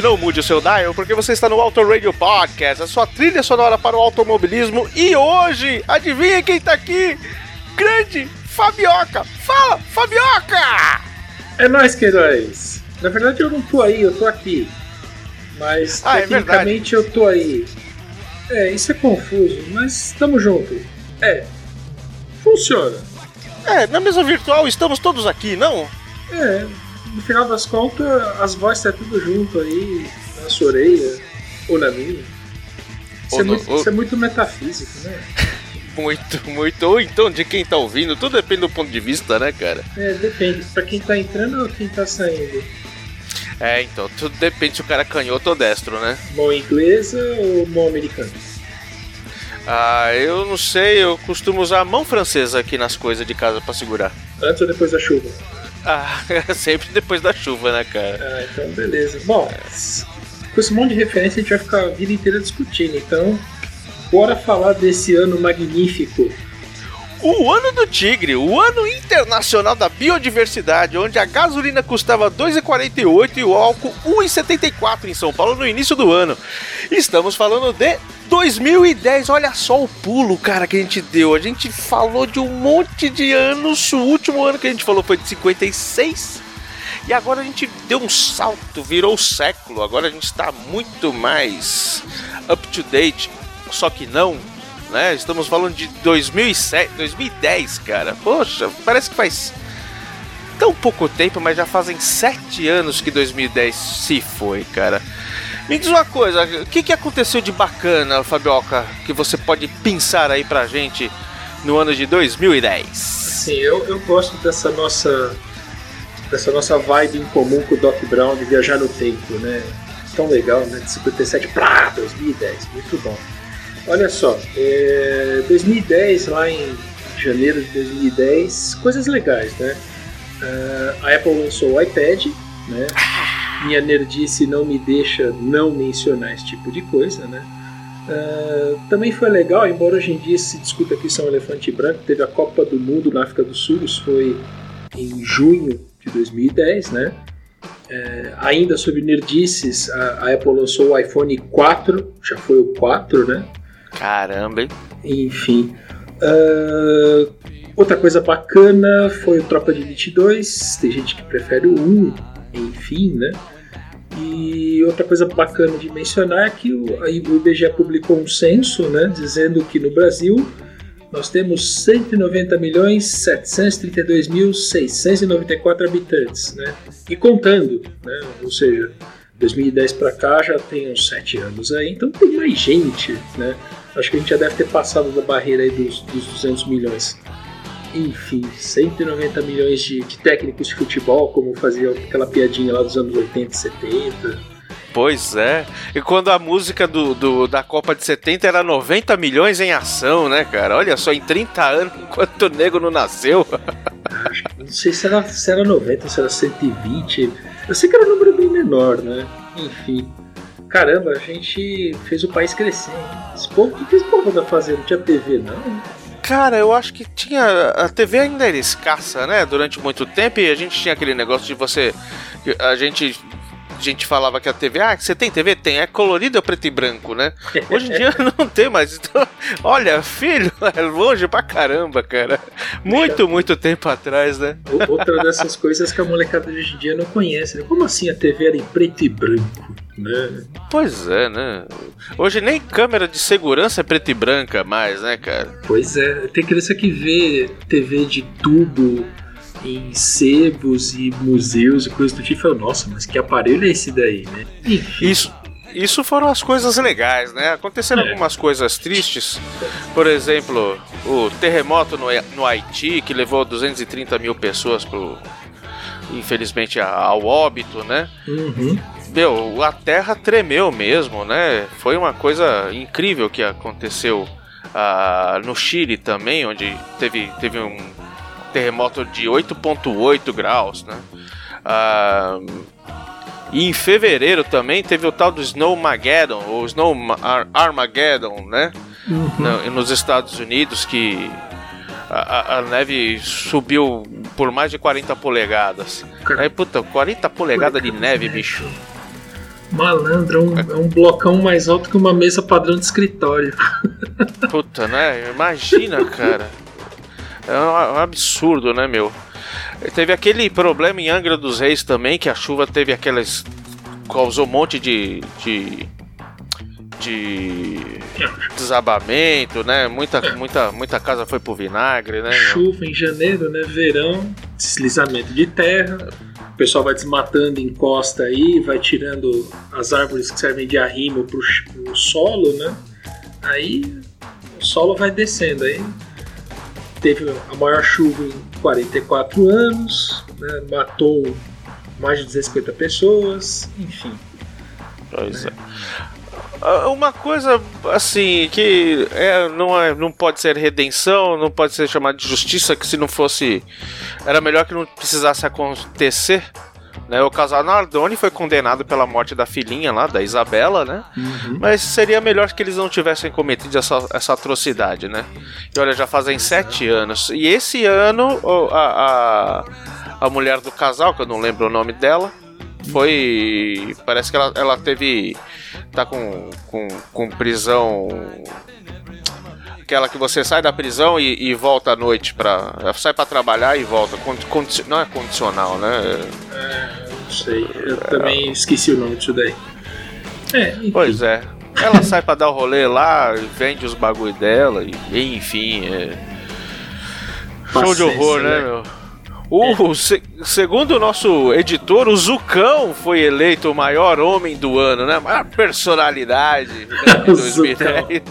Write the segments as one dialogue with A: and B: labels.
A: não mude o seu dial, porque você está no Auto Radio Podcast, a sua trilha sonora para o automobilismo. E hoje, adivinha quem tá aqui? Grande Fabioca! Fala, Fabioca!
B: É nóis, queridos. Na verdade eu não tô aí, eu tô aqui. Mas
A: Ah, é
B: tecnicamente eu tô aí. É, isso é confuso, mas estamos juntos. É. Funciona.
A: É, na mesa virtual estamos todos aqui, não?
B: É, no final das contas, as vozes tá tudo junto aí, na sua orelha, ou na minha. Isso, é,
A: no-
B: muito,
A: ou-
B: isso é muito metafísico, né?
A: Muito, muito. Ou então de quem tá ouvindo, tudo depende do ponto de vista, né, cara?
B: É, depende. Pra quem tá entrando ou quem tá saindo?
A: É, então, tudo depende se o cara é canhoto ou destro, né?
B: Mão inglesa ou mão americana?
A: Ah, eu não sei, eu costumo usar a mão francesa aqui nas coisas de casa pra segurar.
B: Antes ou depois da chuva?
A: Ah, sempre depois da chuva, né, cara?
B: Ah, então beleza. Bom, com esse monte de referência a gente vai ficar a vida inteira discutindo, então bora falar desse ano magnífico.
A: O ano do tigre, o ano internacional da biodiversidade, onde a gasolina custava 2,48 e o álcool 1,74 em São Paulo no início do ano. Estamos falando de 2010. Olha só o pulo, cara, que a gente deu. A gente falou de um monte de anos. O último ano que a gente falou foi de 56. E agora a gente deu um salto, virou século. Agora a gente está muito mais up to date. Só que não, né? Estamos falando de 2007, 2010, cara. Poxa, parece que faz tão pouco tempo, mas já fazem sete anos que 2010 se foi, cara. Me diz uma coisa, o que, que aconteceu de bacana, Fabioca, que você pode pensar aí pra gente no ano de 2010?
B: Sim, eu, eu gosto dessa nossa dessa nossa vibe em comum com o Doc Brown de viajar no tempo, né? Tão legal, né? De 57 pra 2010, muito bom. Olha só, é, 2010, lá em janeiro de 2010, coisas legais, né? Ah, a Apple lançou o iPad, né? Minha nerdice não me deixa não mencionar esse tipo de coisa, né? Ah, também foi legal, embora hoje em dia se discuta que isso é um elefante branco, teve a Copa do Mundo na África do Sul, isso foi em junho de 2010, né? É, ainda sobre nerdices, a, a Apple lançou o iPhone 4, já foi o 4, né?
A: Caramba, hein?
B: Enfim. Ah, outra coisa bacana foi o Tropa de Elite 2. Tem gente que prefere o 1, enfim, né? E outra coisa bacana de mencionar é que o, aí o IBGE publicou um censo, né, dizendo que no Brasil nós temos 190 milhões 732 mil 694 habitantes, né? E contando, né? Ou seja, 2010 para cá já tem uns 7 anos aí, então tem mais gente, né? Acho que a gente já deve ter passado da barreira aí dos, dos 200 milhões. Enfim, 190 milhões de, de técnicos de futebol, como fazia aquela piadinha lá dos anos 80 e 70.
A: Pois é. E quando a música do, do- da Copa de 70 era 90 milhões em ação, né, cara? Olha só, em 30 anos, enquanto o nego não nasceu.
B: Não sei se era, se era 90 ou se era 120. Eu sei que era um número bem menor, né? Enfim. Caramba, a gente fez o país crescer. Esse povo, o que que esse povo tá fazendo? Não tinha TV, não?
A: Cara, eu acho que tinha. A TV ainda era escassa, né? Durante muito tempo e a gente tinha aquele negócio de você. A gente gente falava que a TV, ah, você tem TV? Tem, é colorido ou preto e branco, né? Hoje em dia não tem mais. Então, olha, filho, é longe pra caramba, cara. Muito, muito tempo atrás, né?
B: Outra dessas coisas que a molecada de hoje em dia não conhece, né? Como assim a TV era em preto e branco, né?
A: Pois é, né? Hoje nem câmera de segurança é preto e branca mais, né, cara?
B: Pois é, tem criança que vê TV de tubo em sebos e museus e coisas do tipo e fala, nossa, mas que aparelho é esse daí, né?
A: Isso, isso foram as coisas legais, né? Aconteceram
B: É.
A: algumas coisas tristes. Por exemplo, o terremoto no, no Haiti, que levou 230 mil pessoas pro. Infelizmente ao óbito, né?
B: uhum,
A: Meu, a terra tremeu mesmo, né? Foi uma coisa incrível que aconteceu ah, no Chile também, onde teve, teve um terremoto de 8,8 graus, né? Ah, e em fevereiro também teve o tal do Snowmageddon, ou Snow Ar- Armageddon, né?
B: uhum.
A: Nos Estados Unidos, que a, a- neve subiu por mais de 40 polegadas. Aí, puta, 40 polegadas de neve, bicho.
B: Malandro, é um, é um blocão mais alto que uma mesa padrão de escritório.
A: Puta, né? Imagina, cara. É um, um absurdo, né, meu? Teve aquele problema em Angra dos Reis também, que a chuva teve aquelas. causou um monte de. de. de desabamento, né? Muita, muita, muita casa foi pro vinagre, né?
B: Chuva em janeiro, né? Verão, deslizamento de terra. O pessoal vai desmatando, encosta aí, vai tirando as árvores que servem de arrimo pro, pro solo, né? Aí o solo vai descendo. Aí teve a maior chuva em 44 anos, né? matou mais de 250 pessoas, enfim.
A: Pois é. Ah, Uma coisa assim que é, não, é, não pode ser redenção, não pode ser chamada de justiça, que se não fosse. Era melhor que não precisasse acontecer. Né? O casal Nardoni foi condenado pela morte da filhinha lá, da Isabela, né? Mas seria melhor que eles não tivessem cometido essa, essa atrocidade, né? E olha, já fazem sete anos. E esse ano, a, a, a mulher do casal, que eu não lembro o nome dela, foi. Parece que ela, ela teve. Tá com, com, com prisão. Aquela que você sai da prisão e, e volta à noite pra. Sai pra trabalhar e volta. Condi- condi- não é condicional, né?
B: Não sei, eu também esqueci o nome disso daí. É.
A: Pois é. Ela sai pra dar o rolê lá, vende os bagulho dela, e enfim. É... Show de horror, né,
B: né?
A: meu? O, se- segundo o nosso editor, o Zucão foi eleito o maior homem do ano, né? A maior personalidade né, de
B: O
A: 2010.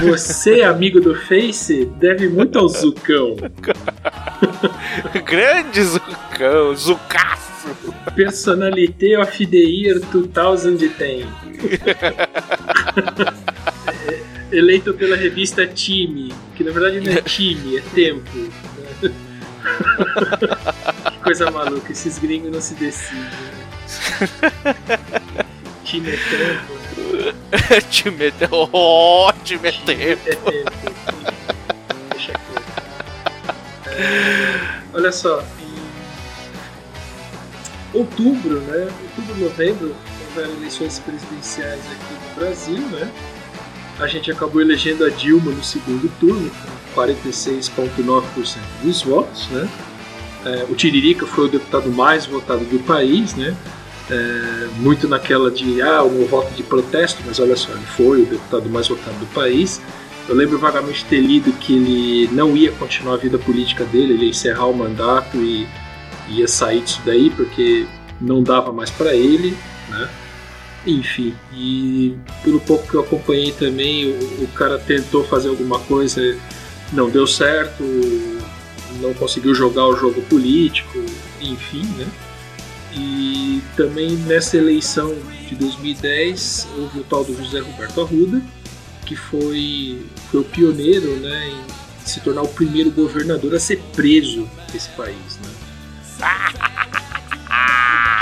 B: Você, amigo do Face, deve muito ao Zucão.
A: Grande Zucão, Zucaço.
B: Personalité of the Year 2010. Eleito pela revista Time, que na verdade não é time, é tempo. que coisa maluca, esses gringos não se decidem. né? Time é tempo, né?
A: Te meteu. Oh, meteu.
B: É tempo. Deixa. É, olha só, outubro, né? Outubro, novembro, houveram eleições presidenciais aqui no Brasil, né? A gente acabou elegendo a Dilma no segundo turno, com 46,9% dos votos, né? É, o Tiririca foi o deputado mais votado do país, né? É, muito naquela de, ah, o meu voto de protesto, mas olha só, ele foi o deputado mais votado do país. Eu lembro vagamente ter lido que ele não ia continuar a vida política dele, ele ia encerrar o mandato e ia sair disso daí porque não dava mais para ele, né? Enfim, e pelo pouco que eu acompanhei também, o, o cara tentou fazer alguma coisa, não deu certo, não conseguiu jogar o jogo político, enfim, né? E também nessa eleição de 2010 houve o tal do José Roberto Arruda, que foi, foi o pioneiro né, em se tornar o primeiro governador a ser preso nesse país. Né?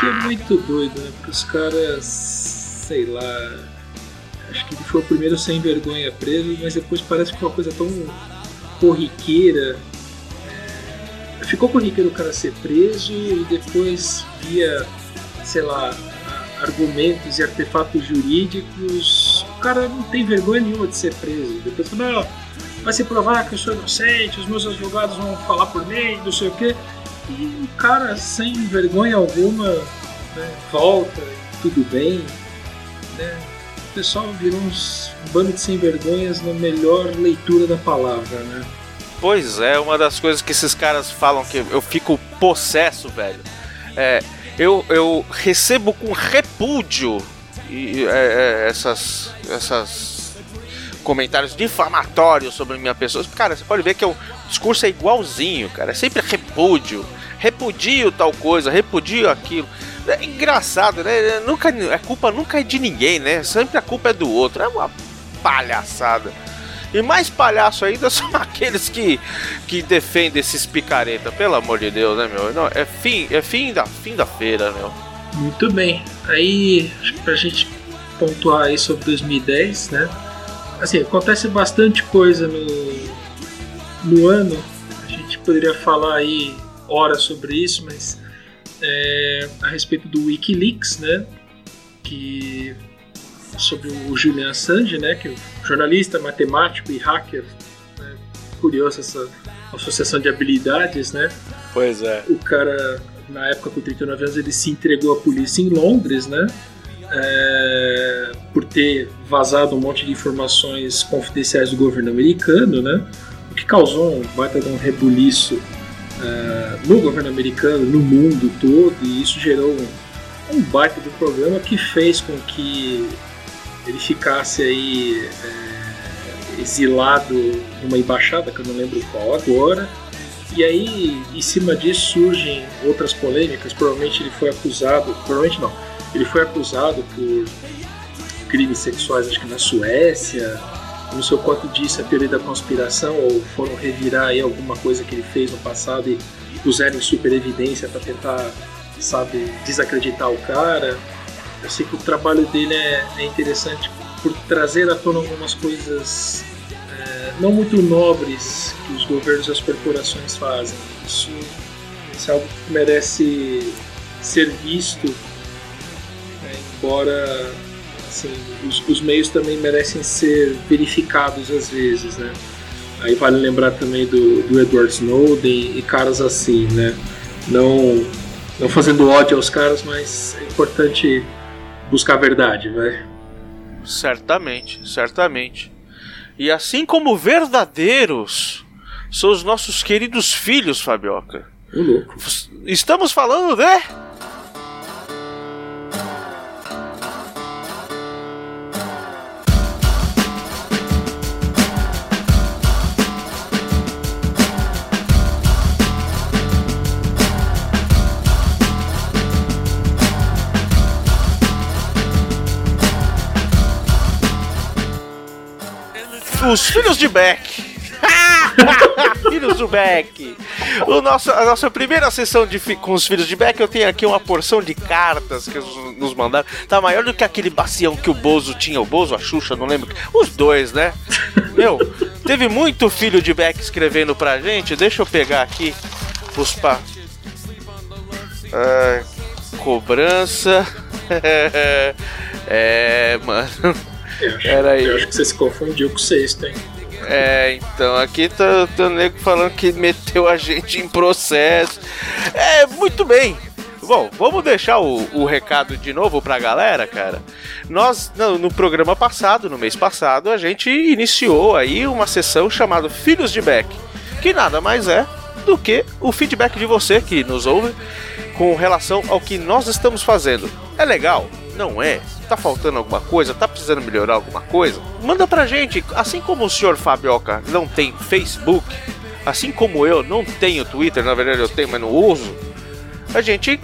B: Que é muito doido, né? Porque os caras, sei lá. Acho que ele foi o primeiro sem vergonha preso, mas depois parece que foi uma coisa tão corriqueira. É, Ficou corriqueiro o cara ser preso e depois via, sei lá, argumentos e artefatos jurídicos, o cara não tem vergonha nenhuma de ser preso. Depois fala, não, vai se provar que eu sou inocente, os meus advogados vão falar por mim, não sei o quê. E o cara, sem vergonha alguma, né, volta, tudo bem. Né? O pessoal virou uns bando de sem vergonhas na melhor leitura da palavra, né?
A: Pois é, uma das coisas que esses caras falam que eu fico possesso, velho. É, eu, eu recebo com repúdio e, é, é, essas, essas comentários difamatórios sobre minha pessoa. Cara, você pode ver que o discurso é igualzinho, cara. É sempre repúdio. Repudio tal coisa, repudio aquilo. É engraçado, né? Nunca, a culpa nunca é de ninguém, né? Sempre a culpa é do outro. É uma palhaçada. E mais palhaço ainda são aqueles que, que defendem esses picareta, pelo amor de Deus, né, meu? Não, é fim, é fim da, fim da feira, meu.
B: Muito bem. Aí, acho que pra gente pontuar aí sobre 2010, né? Assim, acontece bastante coisa no, no ano. A gente poderia falar aí horas sobre isso, mas é, a respeito do WikiLeaks, né? Que sobre o Julian Assange, né? Que é um jornalista, matemático e hacker. Né, curioso essa associação de habilidades, né?
A: Pois é.
B: O cara, na época com 39 anos, ele se entregou à polícia em Londres, né? É, por ter vazado um monte de informações confidenciais do governo americano, né? O que causou um baita de um rebuliço é, no governo americano, no mundo todo, e isso gerou um, um baita do programa que fez com que ele ficasse aí é, exilado numa embaixada, que eu não lembro qual agora. E aí, em cima disso, surgem outras polêmicas. Provavelmente ele foi acusado, provavelmente não, ele foi acusado por crimes sexuais, acho que na Suécia. O quanto disso é teoria da conspiração, ou foram revirar aí alguma coisa que ele fez no passado e puseram em super evidência para tentar, sabe, desacreditar o cara. Eu sei que o trabalho dele é, é interessante por trazer à tona algumas coisas é, não muito nobres que os governos e as corporações fazem. Isso, isso é algo que merece ser visto, né, embora assim, os, os, meios também merecem ser verificados às vezes, né? Aí vale lembrar também do, do Edward Snowden e caras assim, né? Não, não fazendo ódio aos caras, mas é importante buscar a verdade, vai.
A: Certamente, certamente. E assim como verdadeiros são os nossos queridos filhos, Fabioca. Estamos falando de Os Filhos de Beck. filhos do Beck. O nosso, a nossa primeira sessão de, com os filhos de Beck, eu tenho aqui uma porção de cartas que nos mandaram. Tá maior do que aquele bacião que o Bozo tinha. O Bozo, a Xuxa, não lembro. Os dois, né? Meu, teve muito filho de Beck escrevendo pra gente. Deixa eu pegar aqui os pa. Cobrança. é, mano.
B: Eu acho, eu acho que você se confundiu com o sexto, hein?
A: É, então, aqui tá, tá o nego falando que meteu a gente em processo. É, muito bem. Bom, vamos deixar o, o recado de novo pra galera, cara. Nós, no, no, programa passado, no mês passado, a gente iniciou aí uma sessão chamada Filhos de Beck, que nada mais é do que o feedback de você que nos ouve com relação ao que nós estamos fazendo. É legal? Não é? Tá faltando alguma coisa? Tá precisando melhorar alguma coisa? Manda pra gente. Assim como o senhor Fabioca não tem Facebook, assim como eu não tenho Twitter, na verdade eu tenho, mas não uso. A gente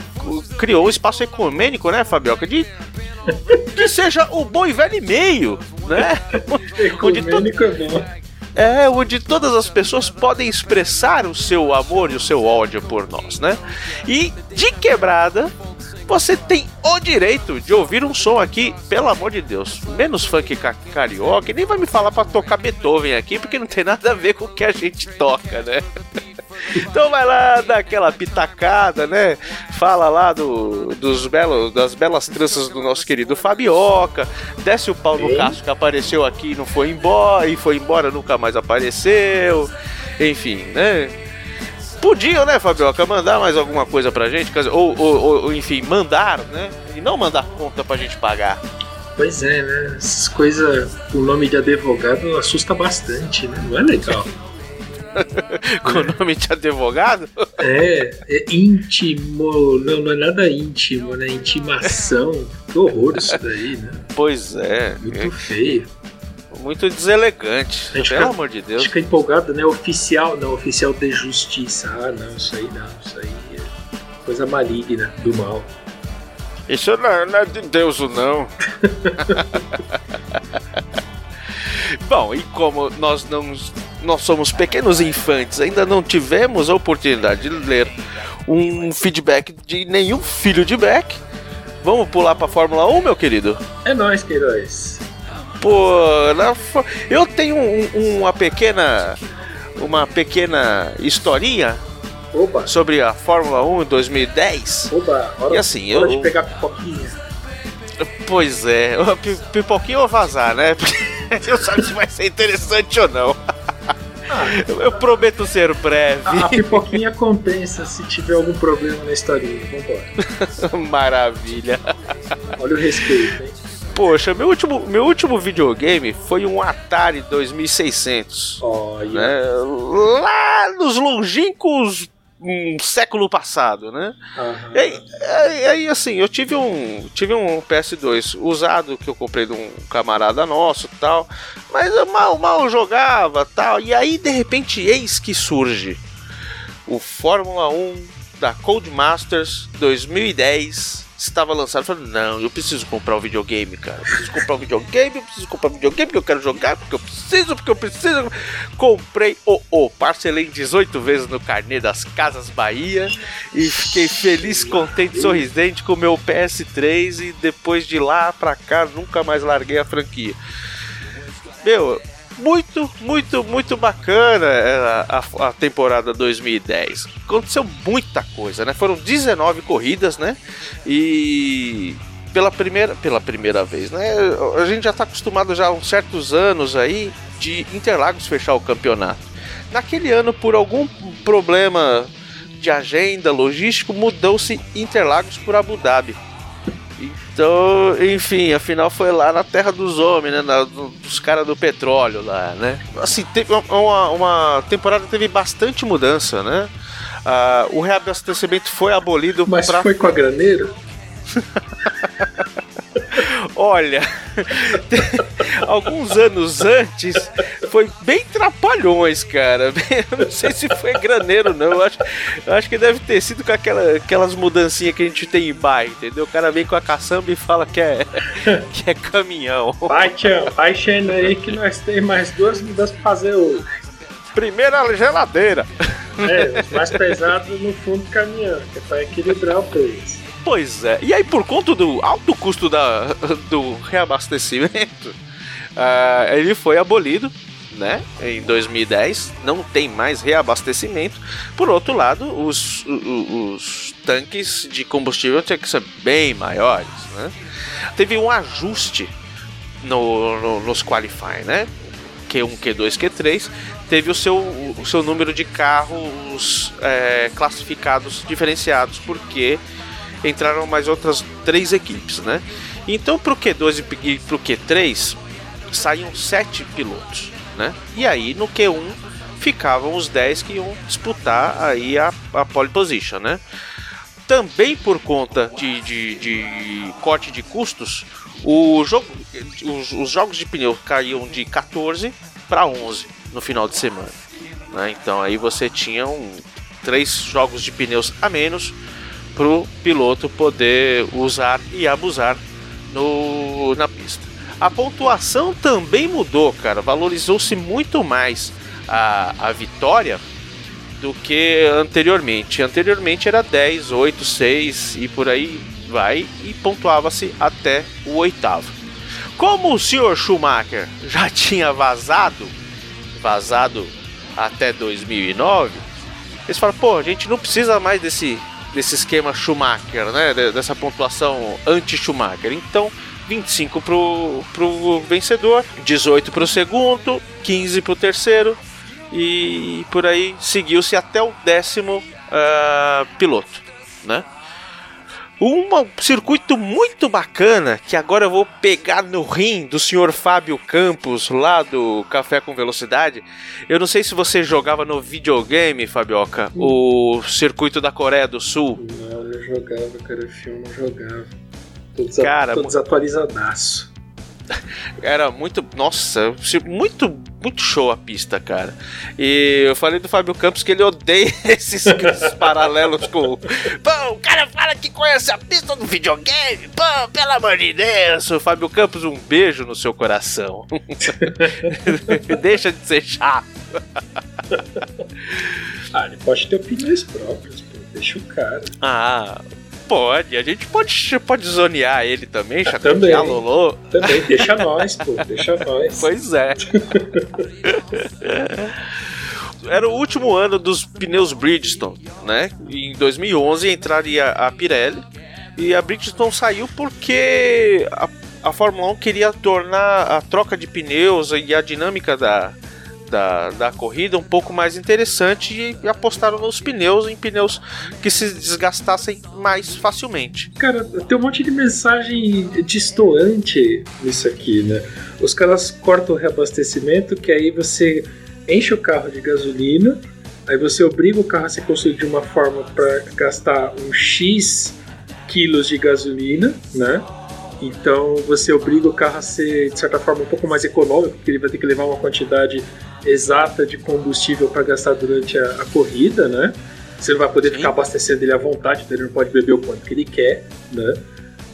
A: criou um espaço ecumênico, né, Fabioca? De que seja o bom e velho e-mail, né?
B: Ecumênico é bom.
A: É, onde todas as pessoas podem expressar o seu amor e o seu ódio por nós, né? E de quebrada, você tem o direito de ouvir um som aqui, pelo amor de Deus, menos funk carioca, nem vai me falar para tocar Beethoven aqui, porque não tem nada a ver com o que a gente toca, né? Então vai lá, dá aquela pitacada, né? Fala lá do, dos belos, das belas tranças do nosso querido Fabioca. Desce o pau no. Cássio que apareceu aqui e não foi embora, e foi embora, nunca mais apareceu. Enfim, né? Podiam, né, Fabioca, mandar mais alguma coisa pra gente? Ou, ou, ou, enfim, mandar, né? E não mandar conta pra gente pagar.
B: Pois é, né? Essas coisas, o nome de advogado assusta bastante, né? Não é legal.
A: Com o nome de advogado?
B: É, é íntimo, não, não é nada íntimo, né? Intimação. Que horror isso daí, né?
A: Pois é.
B: Muito feio.
A: Muito deselegante.
B: A gente
A: Pelo
B: fica-
A: amor de Deus.
B: fica empolgado, né? Oficial, não, oficial de justiça. Ah, não, isso aí não, isso aí é coisa maligna, do mal.
A: Isso não, não é de Deus, não. Bom, e como nós não nós somos pequenos infantes, ainda não tivemos a oportunidade de ler um feedback de nenhum filho de Beck. Vamos pular pra Fórmula 1, meu querido?
B: É nóis, Queiroz.
A: Pô, na eu tenho um- uma pequena uma pequena historinha
B: Oba,
A: sobre a Fórmula 1 em 2010.
B: oba, hora,
A: E assim,
B: hora
A: eu-
B: de pegar pipoquinha.
A: Pois é, pipoquinha ou vazar, né? Porque eu sabe se vai ser interessante ou não. Eu, eu prometo ser breve.
B: A, a pipoquinha compensa se tiver algum problema na historinha. Vambora.
A: Maravilha.
B: Olha o respeito, hein?
A: Poxa, meu último, meu último videogame foi um Atari 2600.
B: Olha.
A: Né? Lá nos longínquos um século passado, né?
B: Aham.
A: E aí, assim, eu tive um, tive um PS2 usado que eu comprei de um camarada nosso tal, mas eu mal, mal jogava tal. E aí, de repente, eis que surge o Fórmula 1 da Codemasters 2010. Estava lançado, eu falei, não, eu preciso comprar um videogame, cara. Eu preciso comprar um videogame, eu preciso comprar um videogame porque eu quero jogar, porque eu preciso, porque eu preciso. Comprei o o parcelei em 18 vezes no carnê das Casas Bahia e fiquei feliz, contente, sorridente com o meu PS3 e depois de lá pra cá nunca mais larguei a franquia. Meu, muito, muito, muito bacana é, a, a- a temporada 2010. Aconteceu muita coisa, né? Foram 19 corridas, né? E pela primeira, pela primeira vez, né? A gente já está acostumado já há uns certos anos aí de Interlagos fechar o campeonato. Naquele ano, por algum problema de agenda logístico, mudou-se Interlagos por Abu Dhabi. Então, enfim, afinal foi lá na terra dos homens, né? na- do- dos caras do petróleo lá, né? Assim, teve uma, uma, temporada teve bastante mudança, né? Ah, o reabastecimento foi abolido
B: Mas
A: pra
B: foi com a graneira?
A: Olha, alguns anos antes foi bem trapalhões, cara. Eu não sei se foi graneiro, não. Eu acho, eu acho que deve ter sido com aquela, aquelas mudancinhas que a gente tem em bar, entendeu? O cara vem com a caçamba e fala que é, que é caminhão.
B: Enchendo aí que nós temos mais duas mudanças pra fazer hoje.
A: Primeira geladeira.
B: É, os mais pesados no fundo do caminhão, que é pra equilibrar o peso.
A: Pois é. E aí, por conta do alto custo da, do reabastecimento, ah, ele foi abolido, né? Em 2010. Não tem mais reabastecimento. Por outro lado, os, o- o- os tanques de combustível tinham que ser bem maiores, né? Teve um ajuste no, no- nos qualify, né? Q1, Q2, Q3 teve o seu, o seu número de carros é, classificados diferenciados, porque entraram mais outras três equipes, né? Então pro Q2 e pro Q3 saíam sete pilotos, né? E aí no Q1 ficavam os 10 que iam disputar aí a, a pole position, né? Também por conta de, de, de corte de custos, o jogo, os, os jogos de pneu caíam de 14 para 11 no final de semana. né? Então aí você tinha um, três jogos de pneus a menos para o piloto poder usar e abusar no, na pista. A pontuação também mudou, cara. Valorizou-se muito mais a, a vitória do que anteriormente. Anteriormente era 10, 8, 6 e por aí vai e pontuava-se até o oitavo. Como o senhor Schumacher já tinha vazado, vazado até 2009, eles falaram, pô, a gente não precisa mais desse, desse esquema Schumacher, né? de- Dessa pontuação anti-Schumacher. Então, 25 pro, pro vencedor, 18 pro segundo, 15 pro terceiro e por aí seguiu-se até o décimo ah, piloto, né? Um circuito muito bacana que agora eu vou pegar no rim do senhor Fábio Campos, lá do Café com Velocidade. Eu não sei se você jogava no videogame, Fabioca, o circuito da Coreia do Sul.
B: Não, não jogava, cara. O filme não jogava. Tô,
A: Cara,
B: tô desatualizadaço.
A: Era muito. Nossa, muito, muito show a pista, cara. E eu falei do Fábio Campos que ele odeia esses, esses paralelos com. Pô, o cara fala que conhece a pista do videogame. Pô, pelo amor de Deus. Fábio Campos, um beijo no seu coração. Deixa de ser chato.
B: Ah, ele pode ter opiniões próprias, pô. Deixa o cara.
A: Ah. Pode, a gente pode, pode zonear ele também,
B: também.
A: chatear Lolô.
B: Também, deixa nós, pô. Deixa nós.
A: Pois é. Era o último ano dos pneus Bridgestone, né? Em 2011 entraria a Pirelli e a Bridgestone saiu porque a, a Fórmula 1 queria tornar a troca de pneus e a dinâmica da, da, da corrida um pouco mais interessante e apostaram nos pneus, em pneus que se desgastassem mais facilmente.
B: Cara, tem um monte de mensagem distoante nisso aqui, né? Os caras cortam o reabastecimento, que aí você enche o carro de gasolina, aí você obriga o carro a ser construído de uma forma para gastar um X quilos de gasolina, né? Então você obriga o carro a ser, de certa forma, um pouco mais econômico, porque ele vai ter que levar uma quantidade exata de combustível para gastar durante a, a corrida, né? Você não vai poder
A: Sim.
B: ficar abastecendo ele à vontade, então ele não pode beber o quanto que ele quer, né?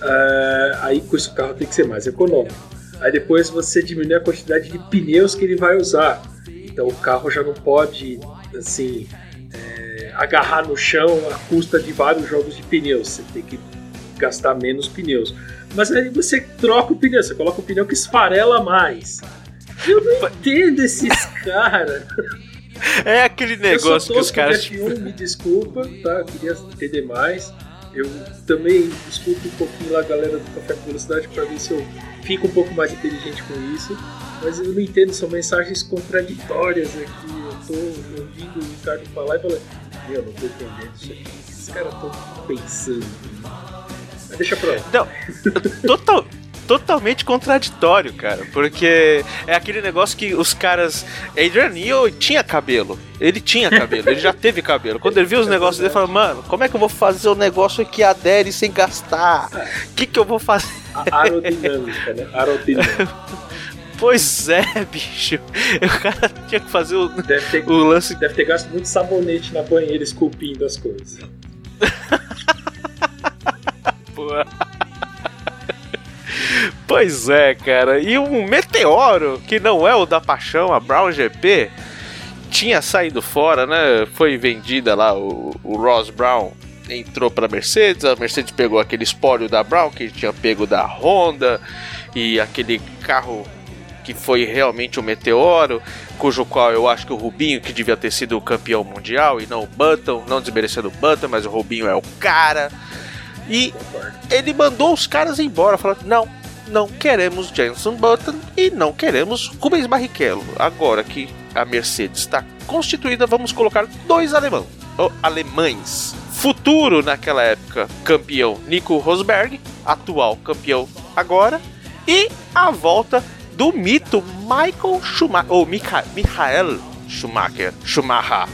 B: Ah, aí com isso o carro tem que ser mais econômico. Aí depois você diminui a quantidade de pneus que ele vai usar. Então o carro já não pode, assim, é, agarrar no chão à custa de vários jogos de pneus. Você tem que gastar menos pneus. Mas aí você troca o pneu, você coloca o pneu que esfarela mais. Eu não entendo esses caras.
A: É aquele negócio que os caras.
B: F1, me desculpa, tá? Eu queria entender mais. Eu também escuto um pouquinho lá a galera do Café com Velocidade para ver se eu fico um pouco mais inteligente com isso. Mas eu não entendo, são mensagens contraditórias aqui. Eu tô ouvindo o Ricardo falar e falando, meu, eu não tô entendendo isso aqui. O que esses caras estão pensando? Deixa pra lá.
A: Não, total, totalmente contraditório, cara. Porque é aquele negócio que os caras. Adrian Newey tinha cabelo. Ele tinha cabelo, ele já teve cabelo. Quando ele viu os negócios dele, ele falou: Mano, como é que eu vou fazer o negócio que adere sem gastar? O que, que eu vou fazer?
B: A aerodinâmica, né? Aerodinâmica.
A: Pois é, bicho. O cara tinha que fazer o,
B: Deve ter,
A: o lance.
B: deve ter gasto muito sabonete na banheira esculpindo as coisas.
A: Pô. Pois é, cara. E um meteoro, que não é o da paixão, a Brown GP, tinha saído fora, né? Foi vendida lá, o, o Ross Brown entrou para Mercedes, a Mercedes pegou aquele espólio da Brown que tinha pego da Honda e aquele carro que foi realmente um meteoro, cujo qual eu acho que o Rubinho que devia ter sido o campeão mundial e não o Button, não desmerecendo o Button, mas o Rubinho é o cara. E ele mandou os caras embora, falando: não, não queremos Jenson Button e não queremos Rubens Barrichello. Agora que a Mercedes está constituída, vamos colocar dois alemão, ou alemães. Futuro naquela época campeão Nico Rosberg, atual campeão agora, e a volta do mito Michael Schumacher, ou Micha, Michael Schumacher, Schumacher.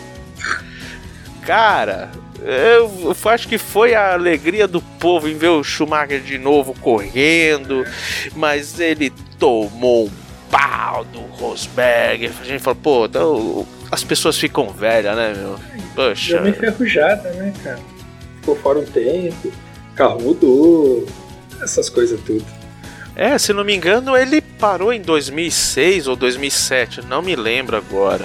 A: Cara, eu acho que foi a alegria do povo em ver o Schumacher de novo correndo, mas ele tomou um pau do Rosberg. A gente falou, pô, então, as pessoas ficam velhas, né, meu? Poxa.
B: Já meio enferrujada, né, cara? Ficou fora um tempo, carro mudou, essas coisas tudo.
A: É, se não me engano, ele parou em 2006 ou 2007, não me lembro agora.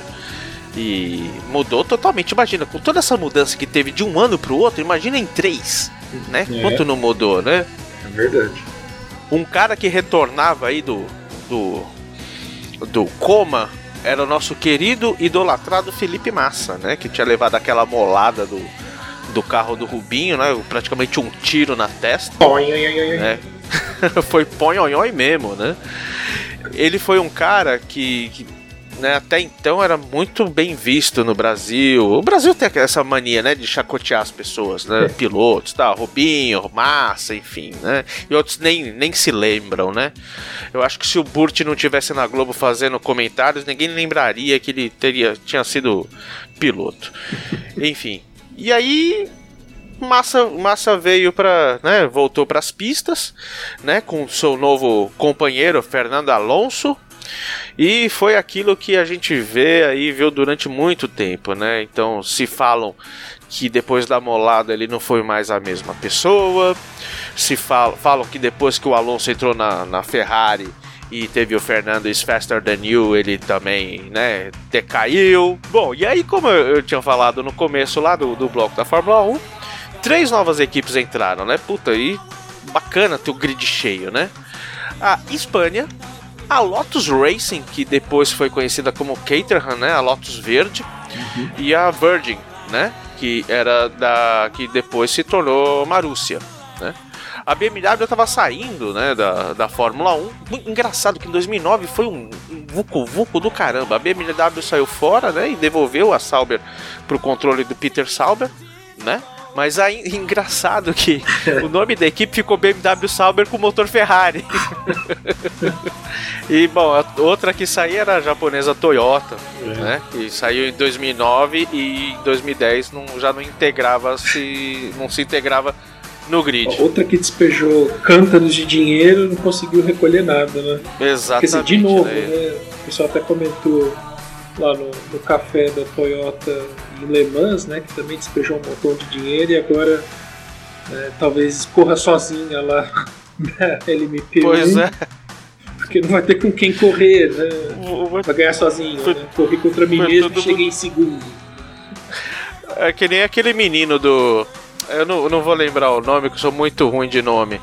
A: E mudou totalmente. Imagina, com toda essa mudança que teve de um ano pro outro, imagina em três, né?
B: É.
A: Quanto não mudou, né?
B: É verdade.
A: Um cara que retornava aí do. do. do coma era o nosso querido idolatrado Felipe Massa, né? Que tinha levado aquela molada do, do carro do Rubinho, né? Praticamente um tiro na testa.
B: Oi, oi.
A: né? foi ponhonhoi mesmo, né? Ele foi um cara que, que, né, até então era muito bem visto no Brasil. O Brasil tem essa mania, né, de chacotear as pessoas, né? Pilotos, tá, Rubinho, Massa, enfim, né? E outros nem, nem se lembram, né? Eu acho que se o Burt não tivesse na Globo fazendo comentários, ninguém lembraria que ele teria tinha sido piloto. Enfim. E aí Massa, Massa veio para, né, voltou para as pistas, né, com seu novo companheiro Fernando Alonso. E foi aquilo que a gente vê aí, viu durante muito tempo, né? Então se falam que depois da molada ele não foi mais a mesma pessoa. Se falam, falam que depois que o Alonso entrou na, na Ferrari e teve o Fernando is faster than you, ele também, né, decaiu. Bom, e aí, como eu, eu tinha falado no começo lá do, do bloco da Fórmula 1, três novas equipes entraram, né? Puta, aí bacana ter o grid cheio, né? A Espanha, a Lotus Racing, que depois foi conhecida como Caterham, né? A Lotus Verde, e a Virgin, né? Que era da que depois se tornou Marúcia, né? A BMW estava saindo, né, da, da Fórmula 1. Muito engraçado que em 2009 foi um vucu vucu do caramba. A BMW saiu fora, né, e devolveu a Sauber pro controle do Peter Sauber, né? Mas aí, engraçado que o nome da equipe ficou BMW Sauber com motor Ferrari. e bom, a outra que saiu era a japonesa Toyota, né? Que saiu em 2009 e em 2010 não, já não integrava se não se integrava no grid.
B: Outra que despejou cântaros de dinheiro não conseguiu recolher nada, né?
A: Exatamente.
B: dizer, de novo,
A: né?
B: né? O pessoal até comentou lá no, no café da Toyota em Le Mans, né? Que também despejou um montão de dinheiro e agora né, talvez corra sozinha lá na LMP1.
A: Pois é.
B: Porque não vai ter com quem correr, né? Vai ganhar sozinho,
A: Foi-
B: né? Corri contra mim mesmo
A: tudo-
B: e cheguei em segundo.
A: É que nem aquele menino do. Eu não, eu não vou lembrar o nome, que eu sou muito ruim de nome.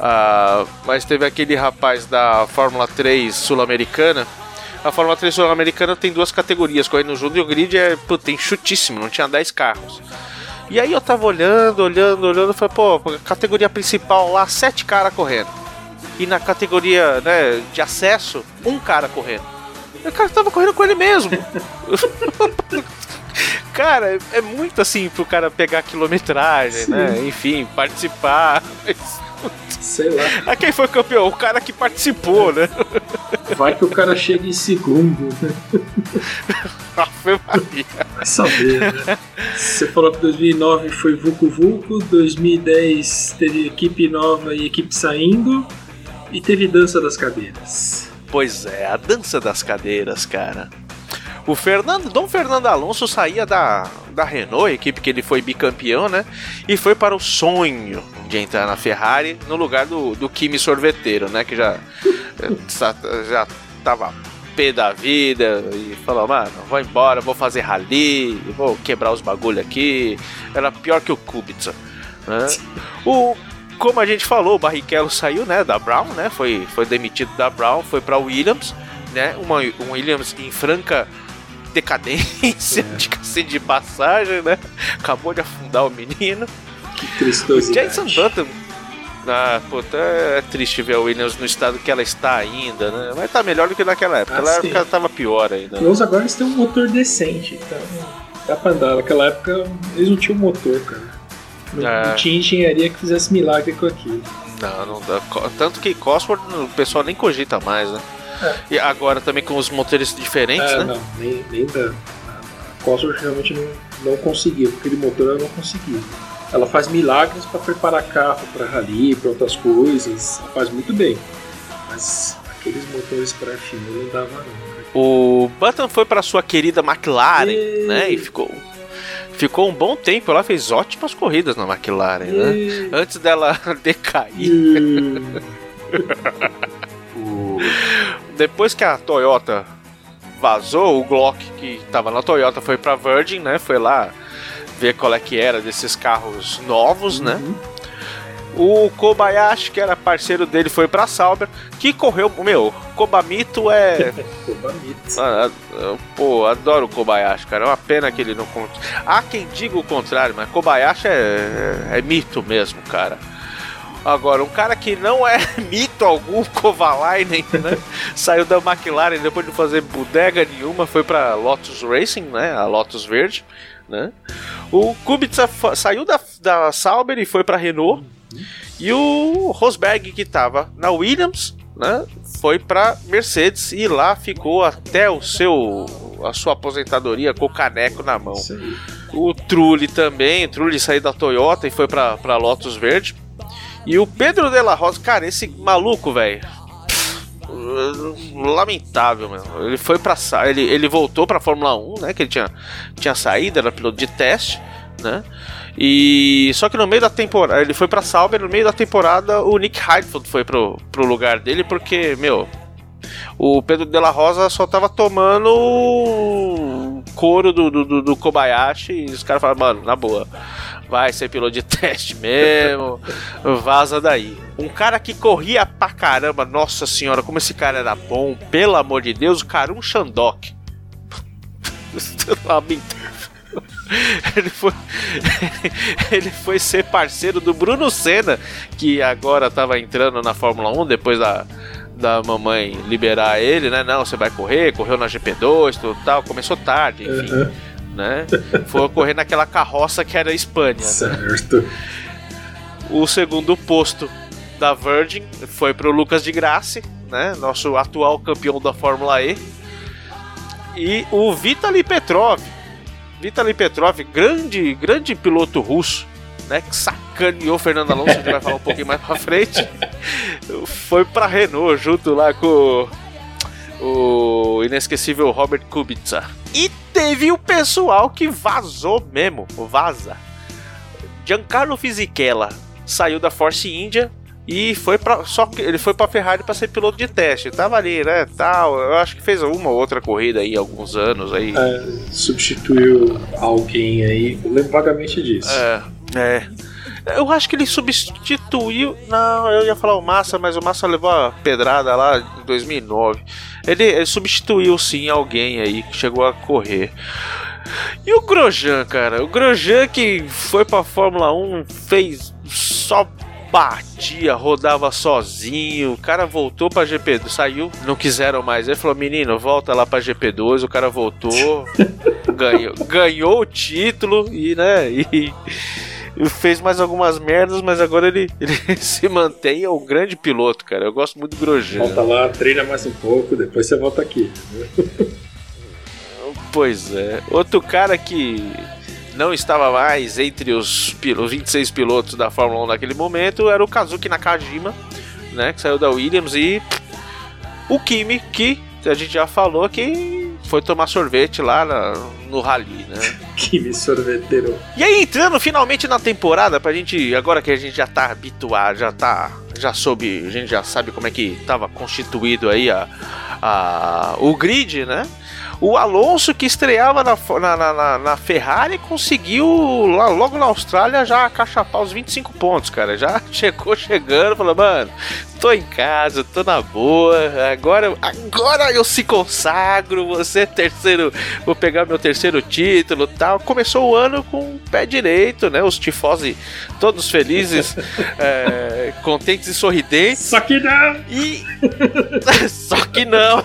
A: Ah, mas teve aquele rapaz da Fórmula 3 Sul-Americana. A Fórmula 3 Sul-Americana tem duas categorias, correndo junto e o grid é puta, enxutíssimo, não tinha 10 carros. E aí eu tava olhando, olhando, olhando, falei, pô, categoria principal lá, sete caras correndo. E na categoria né, de acesso, um cara correndo. O cara tava correndo com ele mesmo. Cara, é muito assim pro cara pegar quilometragem,
B: Sim.
A: né? Enfim, participar.
B: Sei lá.
A: Ah, quem foi campeão? O cara que participou, né?
B: Vai que o cara chega em segundo, né?
A: Ave Maria.
B: Vai saber, né? Você falou que 2009 foi Vucu Vucu, 2010 teve equipe nova e equipe saindo, e teve dança das cadeiras.
A: Pois é, a dança das cadeiras, cara. O Fernando, Dom Fernando Alonso saía da, da Renault, equipe que ele foi bicampeão, né? E foi para o sonho de entrar na Ferrari no lugar do, do Kimi Sorveteiro, né? Que já, já, já tava pé da vida e falou, mano, vou embora, vou fazer rally, vou quebrar os bagulho aqui. Era pior que o Kubica. Né? O, como a gente falou, o Barrichello saiu, né, da Brown, né? Foi, foi demitido da Brown, foi para Williams, né? Uma, um Williams em franca decadência, de cacete de passagem, né? Acabou de afundar o menino.
B: Que tristosidade.
A: Jason Button. Ah, puta, é triste ver a Williams no estado que ela está ainda, né? Mas tá melhor do que naquela época.
B: Ah,
A: Naquela época ela tava pior ainda. né?
B: Agora eles têm um motor decente, então dá pra andar. Naquela época eles não tinham motor, cara. Não,
A: É.
B: não tinha engenharia que fizesse milagre com aquilo.
A: Não, não dá. Tanto que Cosworth o pessoal nem cogita mais, né?
B: É.
A: E agora também com os motores diferentes,
B: Ah,
A: né?
B: não, nem, nem dá. A Cosworth realmente não, não conseguia, porque aquele motor ela não conseguia. Ela faz milagres para preparar carro para rally, para outras coisas, ela faz muito bem. Mas aqueles motores para F1 não dava não. cara.
A: O Button foi para sua querida McLaren,
B: E-
A: né? E ficou ficou um bom tempo lá, fez ótimas corridas na McLaren, né?
B: E-
A: Antes dela decair.
B: e-
A: Depois que a Toyota vazou, o Glock que tava na Toyota foi pra Virgin, né? Foi lá ver qual é que era desses carros novos, né? O Kobayashi, que era parceiro dele, foi pra Sauber, que correu. Meu, Kobamito é.
B: Kobamito.
A: Ah, ah, Pô, adoro o Kobayashi, cara. É uma pena que ele não. Há quem diga o contrário, mas Kobayashi é, é mito mesmo, cara. Agora, um cara que não é mito algum, Kovalainen, né? Saiu da McLaren depois de fazer bodega nenhuma, foi pra Lotus Racing, né? A Lotus Verde, né? O Kubica saiu da, da Sauber e foi pra Renault. E o Rosberg, que tava na Williams, né? Foi pra Mercedes e lá ficou até o seu a sua aposentadoria com o caneco na mão.
B: Aí.
A: O Trulli também, o Trulli saiu da Toyota e foi pra, pra Lotus Verde. E o Pedro de la Rosa, cara, esse maluco, velho. Lamentável, mano. Ele foi pra. sa- Ele, ele voltou pra Fórmula 1, né? Que ele tinha, tinha saído, era piloto de teste, né? E. Só que no meio da temporada. Ele foi pra Sauber, no meio da temporada, o Nick Heidfeld foi pro, pro lugar dele, porque, meu. O Pedro de la Rosa só tava tomando couro do, do, do- Kobayashi e os caras falaram, mano, na boa, vai ser piloto de teste mesmo, vaza daí. Um cara que corria pra caramba, nossa senhora, como esse cara era bom, pelo amor de Deus, o Karun Shandok. Lamentável. Ele foi, ele foi ser parceiro do Bruno Senna, que agora tava entrando na Fórmula 1 depois da, da mamãe liberar ele, né? Não, você vai correr, correu na GP2, tudo tal, começou tarde, enfim,
B: Aham.
A: né? Foi correr naquela carroça que era a Espanha. né?
B: Certo.
A: O segundo posto da Virgin foi pro Lucas de Grassi, né? Nosso atual campeão da Fórmula E. E o Vitaly Petrov. Vitaly Petrov, grande, grande piloto russo, né? Que sacaneou Fernando Alonso, a gente vai falar um pouquinho mais pra frente. Foi pra Renault junto lá com o inesquecível Robert Kubica. E teve o pessoal que vazou mesmo, vaza. Giancarlo Fisichella saiu da Force India e foi para só que ele foi para Ferrari para ser piloto de teste. Tava ali, né, tal. Eu acho que fez uma ou outra corrida aí alguns anos aí.
B: É, substituiu alguém aí. Eu lembro vagamente disso.
A: É, é. Eu acho que ele substituiu. Não, eu ia falar o Massa, mas o Massa levou a pedrada lá em 2009. Ele, ele substituiu sim alguém aí que chegou a correr. E o Grosjean, cara? O Grosjean que foi pra Fórmula 1, fez só batia, rodava sozinho. O cara voltou pra GP2, saiu, não quiseram mais. Ele falou: Menino, volta lá pra GP2. O cara voltou, ganhou, ganhou o título e, né? E, fez mais algumas merdas, mas agora ele, ele se mantém. É um grande piloto, cara. Eu gosto muito do Grosjean.
B: Volta lá, treina mais um pouco, depois você volta aqui.
A: Pois é. Outro cara que não estava mais entre os, os 26 pilotos da Fórmula 1 naquele momento era o Kazuki Nakajima, né? Que saiu da Williams e o Kimi, que a gente já falou que foi tomar sorvete lá na- no rally, né?
B: Me sorveteiro.
A: E aí, entrando finalmente na temporada, pra gente. Agora que a gente já tá habituado, já tá. Já soube, a gente já sabe como é que tava constituído aí a, a, o grid, né? O Alonso que estreava na, na, na- na- Ferrari conseguiu lá, logo na Austrália já acachapar os 25 pontos, cara. Já chegou chegando, falou, mano, tô em casa, tô na boa, agora, agora eu se consagro, você é terceiro, vou pegar meu terceiro título e tal. Começou o ano com o pé direito, né? Os tifosi todos felizes, é, contentes e sorridentes.
B: Só que não!
A: E. Só que não!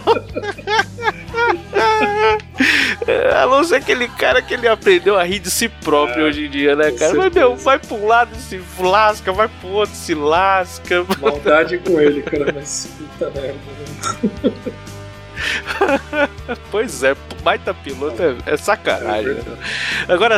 A: Alonso é aquele cara que ele aprendeu a rir de si próprio hoje em dia, né, cara? Mas, meu, vai pra um lado se lasca, vai pro outro se lasca.
B: Maldade com ele, cara, mas puta merda.
A: Pois é, baita piloto é, é
B: É
A: sacanagem. né? Agora,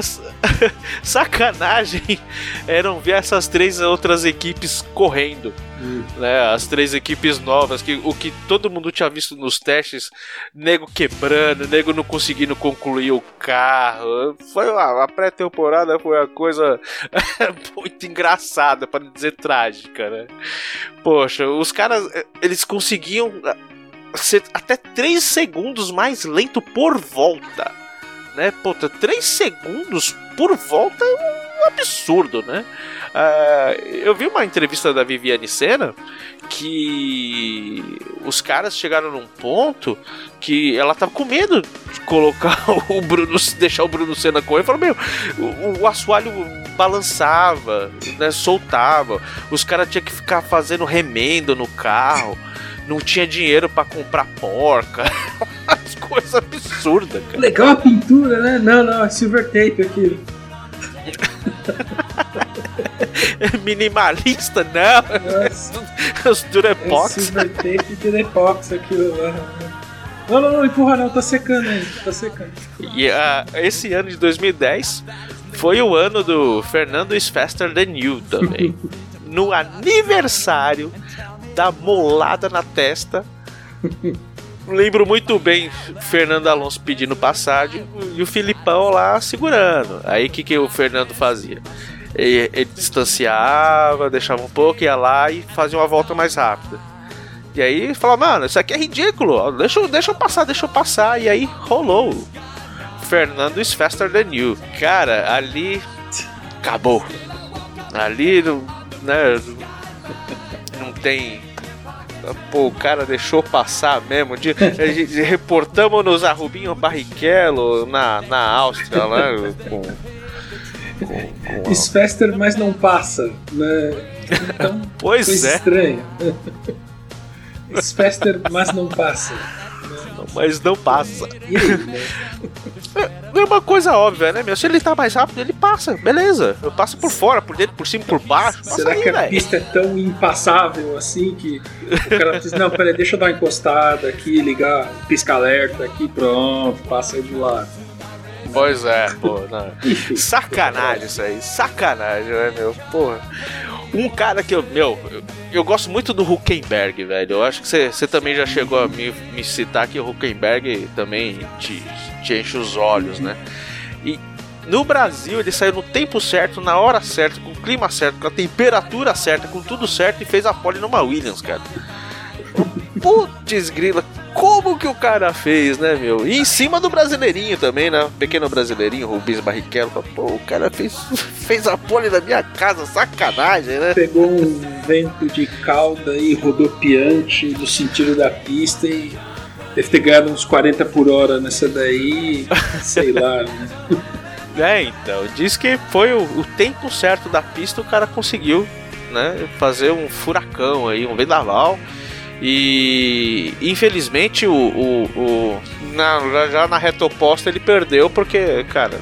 A: sacanagem eram ver essas três outras equipes correndo.
B: Hum.
A: né, as três equipes novas, que o que todo mundo tinha visto nos testes, nego quebrando, nego não conseguindo concluir o carro. Foi a, a pré-temporada foi uma coisa muito engraçada, para dizer trágica, né? Poxa, os caras eh, eles conseguiam ser até 3 segundos mais lento por volta. Né, puta, 3 segundos por volta é um absurdo, né? Ah, eu vi uma entrevista da Viviane Senna que os caras chegaram num ponto que ela tava com medo de colocar o Bruno, deixar o Bruno Senna correr. Falou, meu, o, o assoalho balançava, né, soltava. Os caras tinham que ficar fazendo remendo no carro. Não tinha dinheiro pra comprar porca. As coisas absurdas, cara.
B: Legal a pintura, né? Não, não, é silver tape aquilo.
A: Minimalista, não. Os
B: é
A: Durepox.
B: silver tape e Durepox aquilo lá. Não, não, não, empurra não, tá secando aí, tá secando.
A: E ah, esse ano de 2010 foi o ano do Fernando is Faster Than You também. no aniversário da molada na testa. Lembro muito bem Fernando Alonso pedindo passagem e o Filipão lá segurando. Aí o que, que o Fernando fazia? Ele, ele distanciava, deixava um pouco, ia lá e fazia uma volta mais rápida. E aí falava, mano, isso aqui é ridículo, deixa, eu- deixa eu passar, deixa eu passar. E aí rolou. Fernando is faster than you. Cara, ali acabou. Ali não, né, não tem. Pô, o cara deixou passar mesmo. De, a gente- reportamos nos Arrubinho Barrichello na, na Áustria, né? Com, com- com-
B: Sfester, mas não passa, né? Então,
A: Pois é,
B: estranha. Sfester, mas não passa.
A: Mas não passa.
B: Aí, né?
A: É uma coisa óbvia, né, meu? Se ele tá mais rápido, ele passa, beleza. Eu passo por fora, por dentro, por cima, por baixo. Passa
B: Será
A: aí,
B: que a
A: velho.
B: pista é tão impassável assim que o cara diz, não, peraí, deixa eu dar uma encostada aqui, ligar o pisca-alerta aqui, pronto, passa de lado.
A: Pois é, pô. Não. Sacanagem isso aí, sacanagem, né, meu? Porra. Um cara que eu, meu, eu, eu gosto muito do Huckenberg, velho. Eu acho que você você também já chegou a me, me citar que o Huckenberg também te, te enche os olhos, né? E no Brasil ele saiu no tempo certo, na hora certa, com o clima certo, com a temperatura certa, com tudo certo e fez a pole numa Williams, cara. Putz grila, como que o cara fez, né, meu? E em cima do brasileirinho também, né? Pequeno brasileirinho, Rubens Barrichello. Pô, o cara fez, fez a pole na minha casa, sacanagem, né?
B: Pegou um vento de cauda aí rodopiante do sentido da pista e deve ter ganhado uns 40 por hora nessa daí, sei lá, né?
A: É, então, diz que foi o, o tempo certo da pista, o cara conseguiu, né, fazer um furacão aí, um vendaval. E infelizmente o, o, o- na- já na reta oposta ele perdeu porque, cara,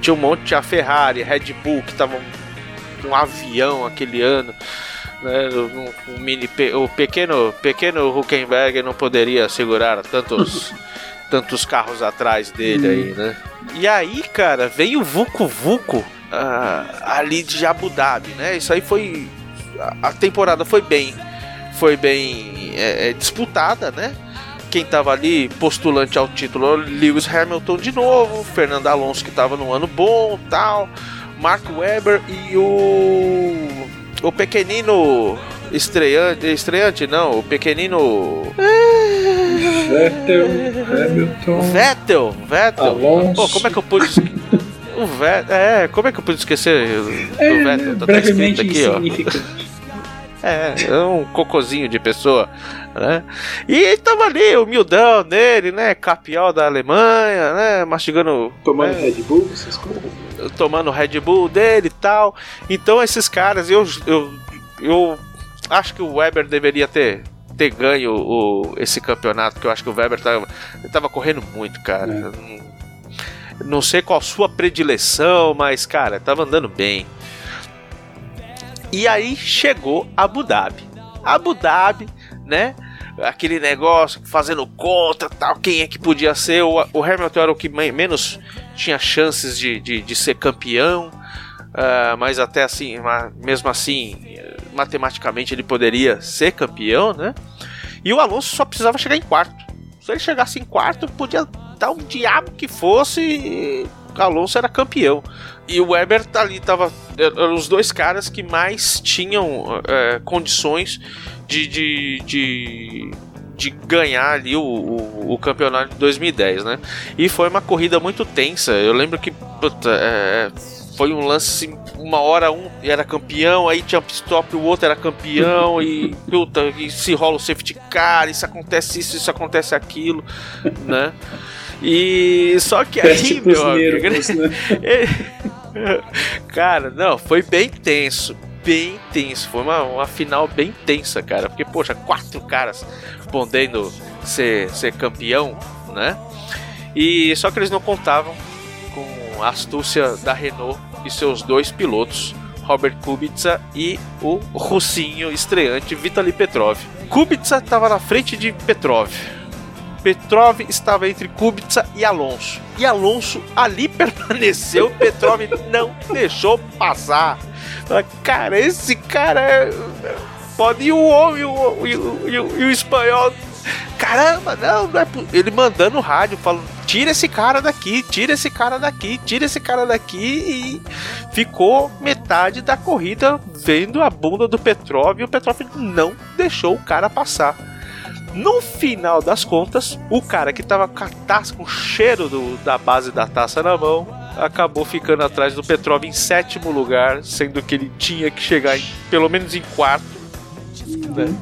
A: tinha um monte, tinha a Ferrari, Red Bull que tava um, um avião aquele ano. Né, o, o mini, o pequeno, pequeno Huckenberg não poderia segurar tantos, tantos carros atrás dele aí, né? E aí, cara, veio o Vucu Vucu ah, ali de Abu Dhabi, né? Isso aí foi. A temporada foi bem. Foi bem é, é, disputada, né? Quem tava ali postulante ao título, Lewis Hamilton de novo, Fernando Alonso que tava num ano bom tal, Mark Webber e o. O pequenino estreante, estreante não, o pequenino
B: Vettel, Hamilton,
A: Vettel, Vettel.
B: Alonso.
A: Pô, como é que eu pude o Vettel, é, como é que eu pude esquecer do
B: é,
A: Vettel? Tá
B: brevemente
A: escrito aqui, ó. É, é um cocôzinho de pessoa, né? E tava ali, humildão dele, né? Capial da Alemanha, né? Mastigando.
B: Tomando
A: né?
B: Red Bull, essas coisas.
A: tomando Red Bull dele e tal. Então esses caras, eu, eu, eu acho que o Weber deveria ter, ter ganho o, esse campeonato, porque eu acho que o Weber tava, ele tava correndo muito, cara.
B: É.
A: Não, sei qual sua predileção, mas, cara, tava andando bem. E aí chegou Abu Dhabi. Abu Dhabi, né? Aquele negócio fazendo conta, tal, quem é que podia ser? O, o Hamilton era o que me- menos tinha chances de, de, de ser campeão, ah, mas até assim, mesmo assim, matematicamente ele poderia ser campeão, né? E o Alonso só precisava chegar em quarto. Se ele chegasse em quarto, podia dar um diabo que fosse, e o Alonso era campeão. E o Weber tá ali, tava. Eram os dois caras que mais tinham eh, condições de, de, de, de ganhar ali o, o, o campeonato de 2010, né? E foi uma corrida muito tensa. Eu lembro que puta, é, foi um lance, uma hora um era campeão, aí tinha stop, o outro era campeão, e puta, e se rola o safety car, isso acontece isso, isso acontece aquilo, né? E só que aí, meu amigo,
B: né?
A: Cara, não, foi bem tenso. Bem tenso. Foi uma, uma final bem tensa, cara. Porque, poxa, quatro caras podendo ser, ser campeão, né? E só que eles não contavam com a astúcia da Renault e seus dois pilotos, Robert Kubica e o russinho estreante Vitaly Petrov. Kubica estava na frente de Petrov. Petrov estava entre Kubica e Alonso. E Alonso ali permaneceu, Petrov não deixou passar. Cara, esse cara é- pode ir o homem e o, e o- espanhol. Caramba, não, não é Ele mandando rádio, falando: tira esse cara daqui, tira esse cara daqui, tira esse cara daqui. E ficou metade da corrida vendo a bunda do Petrov e o Petrov não deixou o cara passar. No final das contas, o cara que tava com a taça, com o cheiro do- da base da taça na mão, acabou ficando atrás do Petrov em sétimo lugar, sendo que ele tinha que chegar em, pelo menos em quarto, né,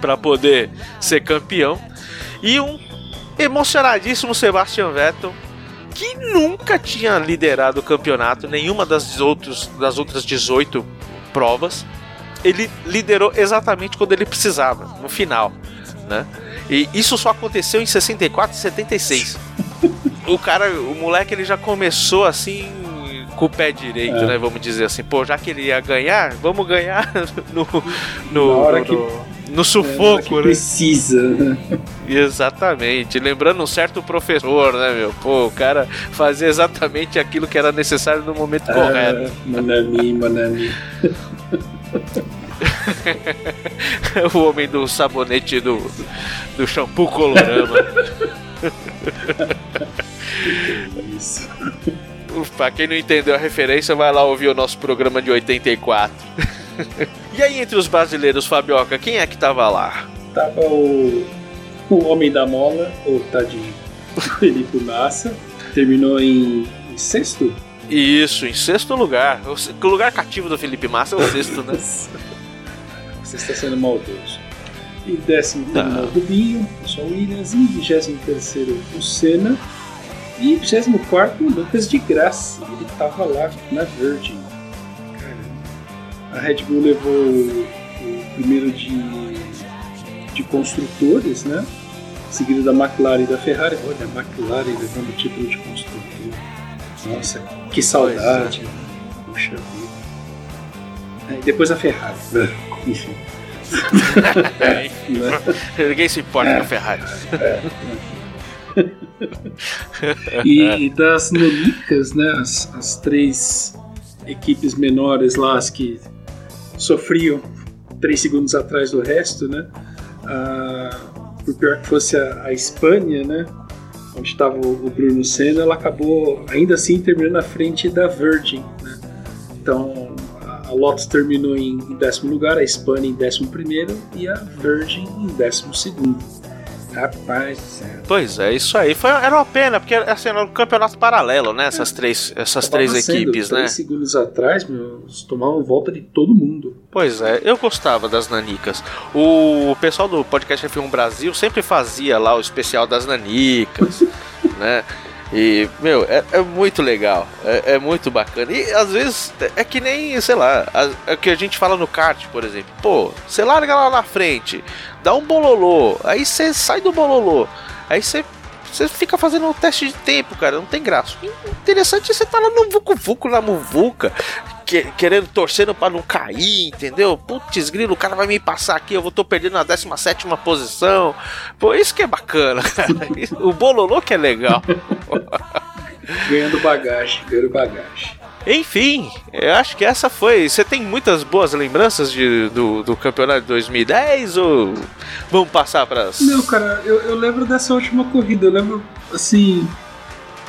A: para poder ser campeão. E um emocionadíssimo Sebastian Vettel, que nunca tinha liderado o campeonato, nenhuma das, outros, das outras 18 provas. Ele liderou exatamente quando ele precisava, no final né? E isso só aconteceu em 64 e 76. o cara, o moleque, ele já começou assim com o pé direito,
B: É.
A: né? Vamos dizer assim, pô, já que ele ia ganhar, vamos ganhar no no,
B: hora
A: no,
B: que-
A: no- no
B: É,
A: sufoco,
B: que
A: né?
B: precisa, né?
A: Exatamente. Lembrando um certo professor, né, meu? Pô, o cara fazia exatamente aquilo que era necessário no momento correto.
B: Ah, Manami, Manami.
A: o homem do sabonete do, do shampoo colorama.
B: Isso.
A: Pra quem não entendeu a referência, vai lá ouvir o nosso programa de 84. e aí, entre os brasileiros, Fabioca, quem é que tava lá?
B: Tava o, o Homem da Mola, o tadinho, Felipe Massa, terminou em, em sexto?
A: Isso, em sexto lugar. O lugar cativo do Felipe Massa é o sexto, né?
B: Você está sendo maldoso. E décimo terminou
A: Não.
B: o Rubinho, o pessoal Williams, e vigésimo terceiro o Senna, e vigésimo quarto o Lucas de Graça. Ele tava lá na Virgin. Caramba. A Red Bull levou o, primeiro de, de construtores, né? Seguido da McLaren e da Ferrari. Olha, a McLaren levando o título de construtor. Nossa, que saudade. Puxa vida. É, e depois a Ferrari. Enfim.
A: É,
B: né?
A: Ninguém se importa com a Ferrari.
B: E, e das Nonicas, né? As, as três equipes menores lá, as que sofriam três segundos atrás do resto, né? Ah, por pior que fosse a, a Espanha, né? Onde estava o, o Bruno Senna, ela acabou ainda assim terminando na frente da Virgin, né? Então Lotus terminou em, décimo lugar, a Espanha em décimo primeiro e a Virgin em décimo segundo. Rapaz, do céu.
A: Pois é, isso aí. Foi, era uma pena, porque assim, era um campeonato paralelo, né? Essas três, essas
B: Tava
A: três
B: sendo,
A: equipes, né?
B: três segundos atrás, meu, eles tomavam volta de todo mundo.
A: Pois é, eu gostava das nanicas. O pessoal do podcast F1 Brasil sempre fazia lá o especial das nanicas, né? E, meu, é, é muito legal, é, é muito bacana. E às vezes é que nem, sei lá, a- é o que a gente fala no kart, por exemplo. Pô, você larga lá na frente, dá um bololô, aí você sai do bololô, aí você. Você fica fazendo um teste de tempo, cara, não tem graça. O interessante é você tá lá no Vucu Vucu, na Muvuca, que- querendo, torcendo pra não cair, entendeu? Putz, grilo, o cara vai me passar aqui, eu vou tô perdendo na 17 posição. Pô, isso que é bacana, cara. O bololô que é legal.
B: Ganhando bagagem, ganhando bagagem.
A: Enfim, eu acho que essa foi. Você tem muitas boas lembranças de, do, do campeonato de 2010 ou vamos passar para as.
B: Não, cara, eu, eu lembro dessa última corrida, eu lembro, assim.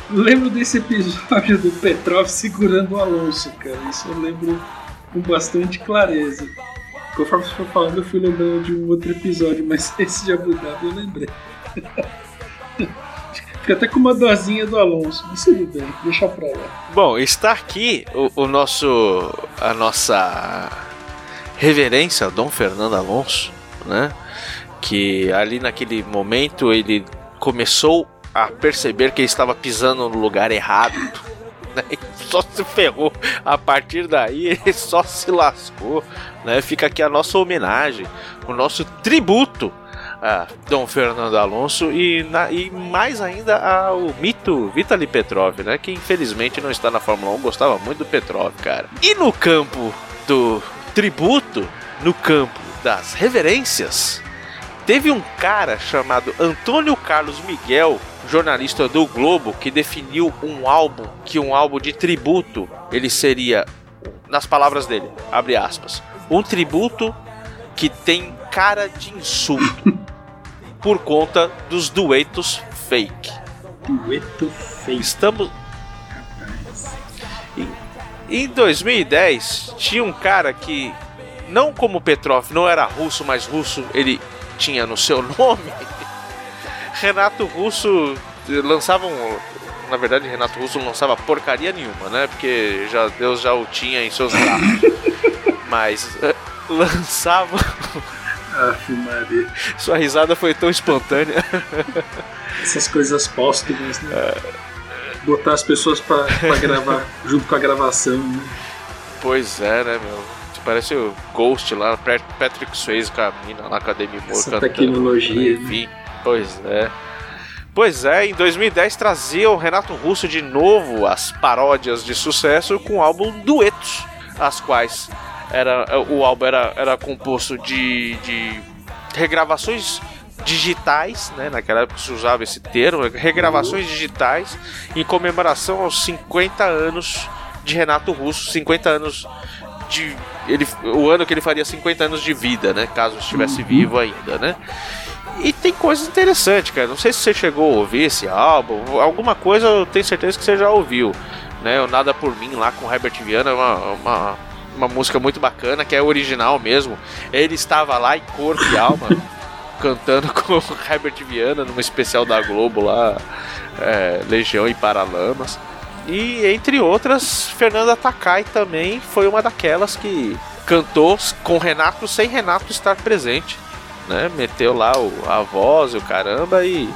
B: Lembro desse episódio do Petrov segurando o Alonso, cara. Isso eu lembro com bastante clareza. Conforme você foi falando, eu fui lembrando de um outro episódio, mas esse de Abu Dhabi eu lembrei. Fica até com uma dorzinha do Alonso, mas tudo bem, deixa pra lá.
A: Bom, está aqui o, o nosso. a nossa reverência, Dom Fernando Alonso, né? Que ali naquele momento ele começou a perceber que ele estava pisando no lugar errado. Né? Só se ferrou. A partir daí ele só se lascou. Né? Fica aqui a nossa homenagem, o nosso tributo a Dom Fernando Alonso e, na- e mais ainda ao mito Vitaly Petrov, né? Que infelizmente não está na Fórmula 1, gostava muito do Petrov, cara. E no campo do tributo, no campo das reverências, teve um cara chamado Antônio Carlos Miguel, jornalista do Globo, que definiu um álbum que um álbum de tributo ele seria, nas palavras dele, abre aspas, um tributo que tem cara de insulto por conta dos duetos fake.
B: Dueto feio.
A: Estamos em 2010 tinha um cara que não como Petrov não era russo, mas russo ele tinha no seu nome. Renato Russo lançava um na verdade, Renato Russo não lançava porcaria nenhuma, né? Porque já Deus já o tinha em seus braços. Mas eh, lançava.
B: Aff, Maria.
A: Sua risada foi tão espontânea.
B: Essas coisas póstumas, né? Botar as pessoas pra, pra gravar junto com a gravação, né?
A: Pois é, né, meu? Parece o Ghost lá, Pat- Patrick Swayze com a mina lá com a Demi Moore
B: Essa
A: cantando.
B: tecnologia, né?
A: Pois é. Pois é, em 2010 trazia o Renato Russo de novo as paródias de sucesso com o álbum Duetos, as quais era, o álbum era, era composto de, de regravações digitais, né? Naquela época se usava esse termo, regravações digitais em comemoração aos 50 anos de Renato Russo, 50 anos de ele, o ano que ele faria 50 anos de vida, né? Caso estivesse vivo ainda, né? E tem coisas interessantes, cara. Não sei se você chegou a ouvir esse álbum. Alguma coisa eu tenho certeza que você já ouviu. Né? O Nada Por Mim lá com o Herbert Viana uma, uma, uma música muito bacana, que é original mesmo. Ele estava lá em corpo e alma, cantando com o Herbert Viana numa especial da Globo lá, é, Legião e Paralamas. E entre outras, Fernanda Takai também foi uma daquelas que cantou com Renato sem Renato estar presente né? Meteu lá o, a voz e o caramba e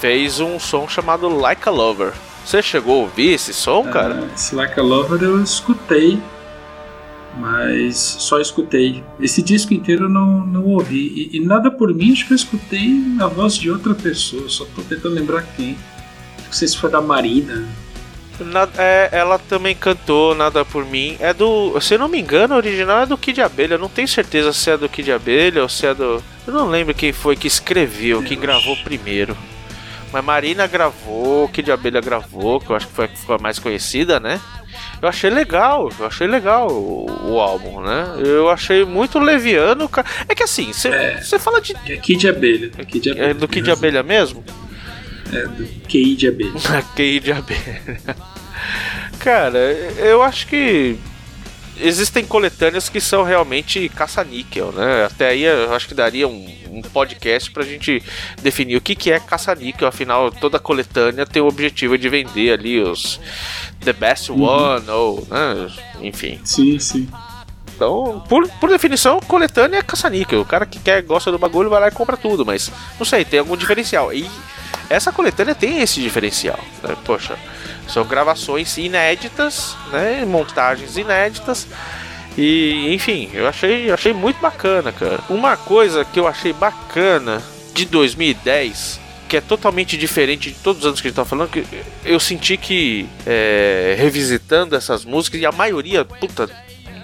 A: fez um som chamado Like a Lover. Você chegou a ouvir esse som, cara?
B: Ah, Esse Like a Lover eu escutei, mas só escutei. Esse disco inteiro eu não, não ouvi. E, e nada por mim, acho que eu escutei na voz de outra pessoa. Só tô tentando lembrar quem. Não sei se foi da Marina.
A: Na- é, ela também cantou Nada por Mim. É do. Se eu não me engano, o original é do Kid Abelha. Eu não tenho certeza se é do Kid Abelha ou se é do. Eu não lembro quem foi que escreveu, quem gravou primeiro. Mas Marina gravou, Kid Abelha gravou, que eu acho que foi a que ficou mais conhecida, né? Eu achei legal, eu achei legal o, o álbum, né? Eu achei muito leviano. É que assim, você
B: É.
A: fala de.
B: É Kid de Abelha. É, Kid de Abelha
A: É do Kid
B: mesmo.
A: Abelha mesmo?
B: É, do QI de Abelha.
A: QI de abelha. Cara, eu acho que existem coletâneas que são realmente caça-níquel, né? Até aí eu acho que daria um, um podcast pra gente definir o que, que é caça-níquel. Afinal, toda coletânea tem o objetivo de vender ali os The Best One, ou, né? Enfim.
B: Sim, sim.
A: Então, por, por definição, coletânea é caça-níquel. O cara que quer, gosta do bagulho, vai lá e compra tudo. Mas, não sei, tem algum diferencial. E essa coletânea tem esse diferencial. né? Poxa, são gravações inéditas, né? Montagens inéditas. E, enfim, eu achei, eu achei muito bacana, cara. Uma coisa que eu achei bacana de 2010 que é totalmente diferente de todos os anos que a gente tá falando, que eu senti que é, revisitando essas músicas, e a maioria, puta,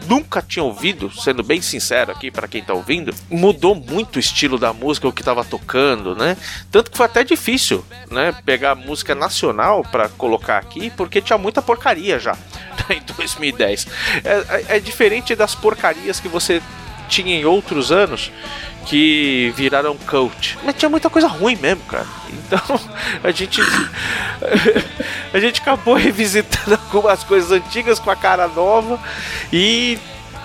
A: nunca tinha ouvido, sendo bem sincero aqui para quem tá ouvindo, mudou muito o estilo da música, o que tava tocando, né? Tanto que foi até difícil, né? Pegar música nacional para colocar aqui, porque tinha muita porcaria já em 2010. É, é- é diferente das porcarias que você tinha em outros anos que viraram cult. Mas tinha muita coisa ruim mesmo, cara. Então a gente a gente acabou revisitando algumas coisas antigas com a cara nova e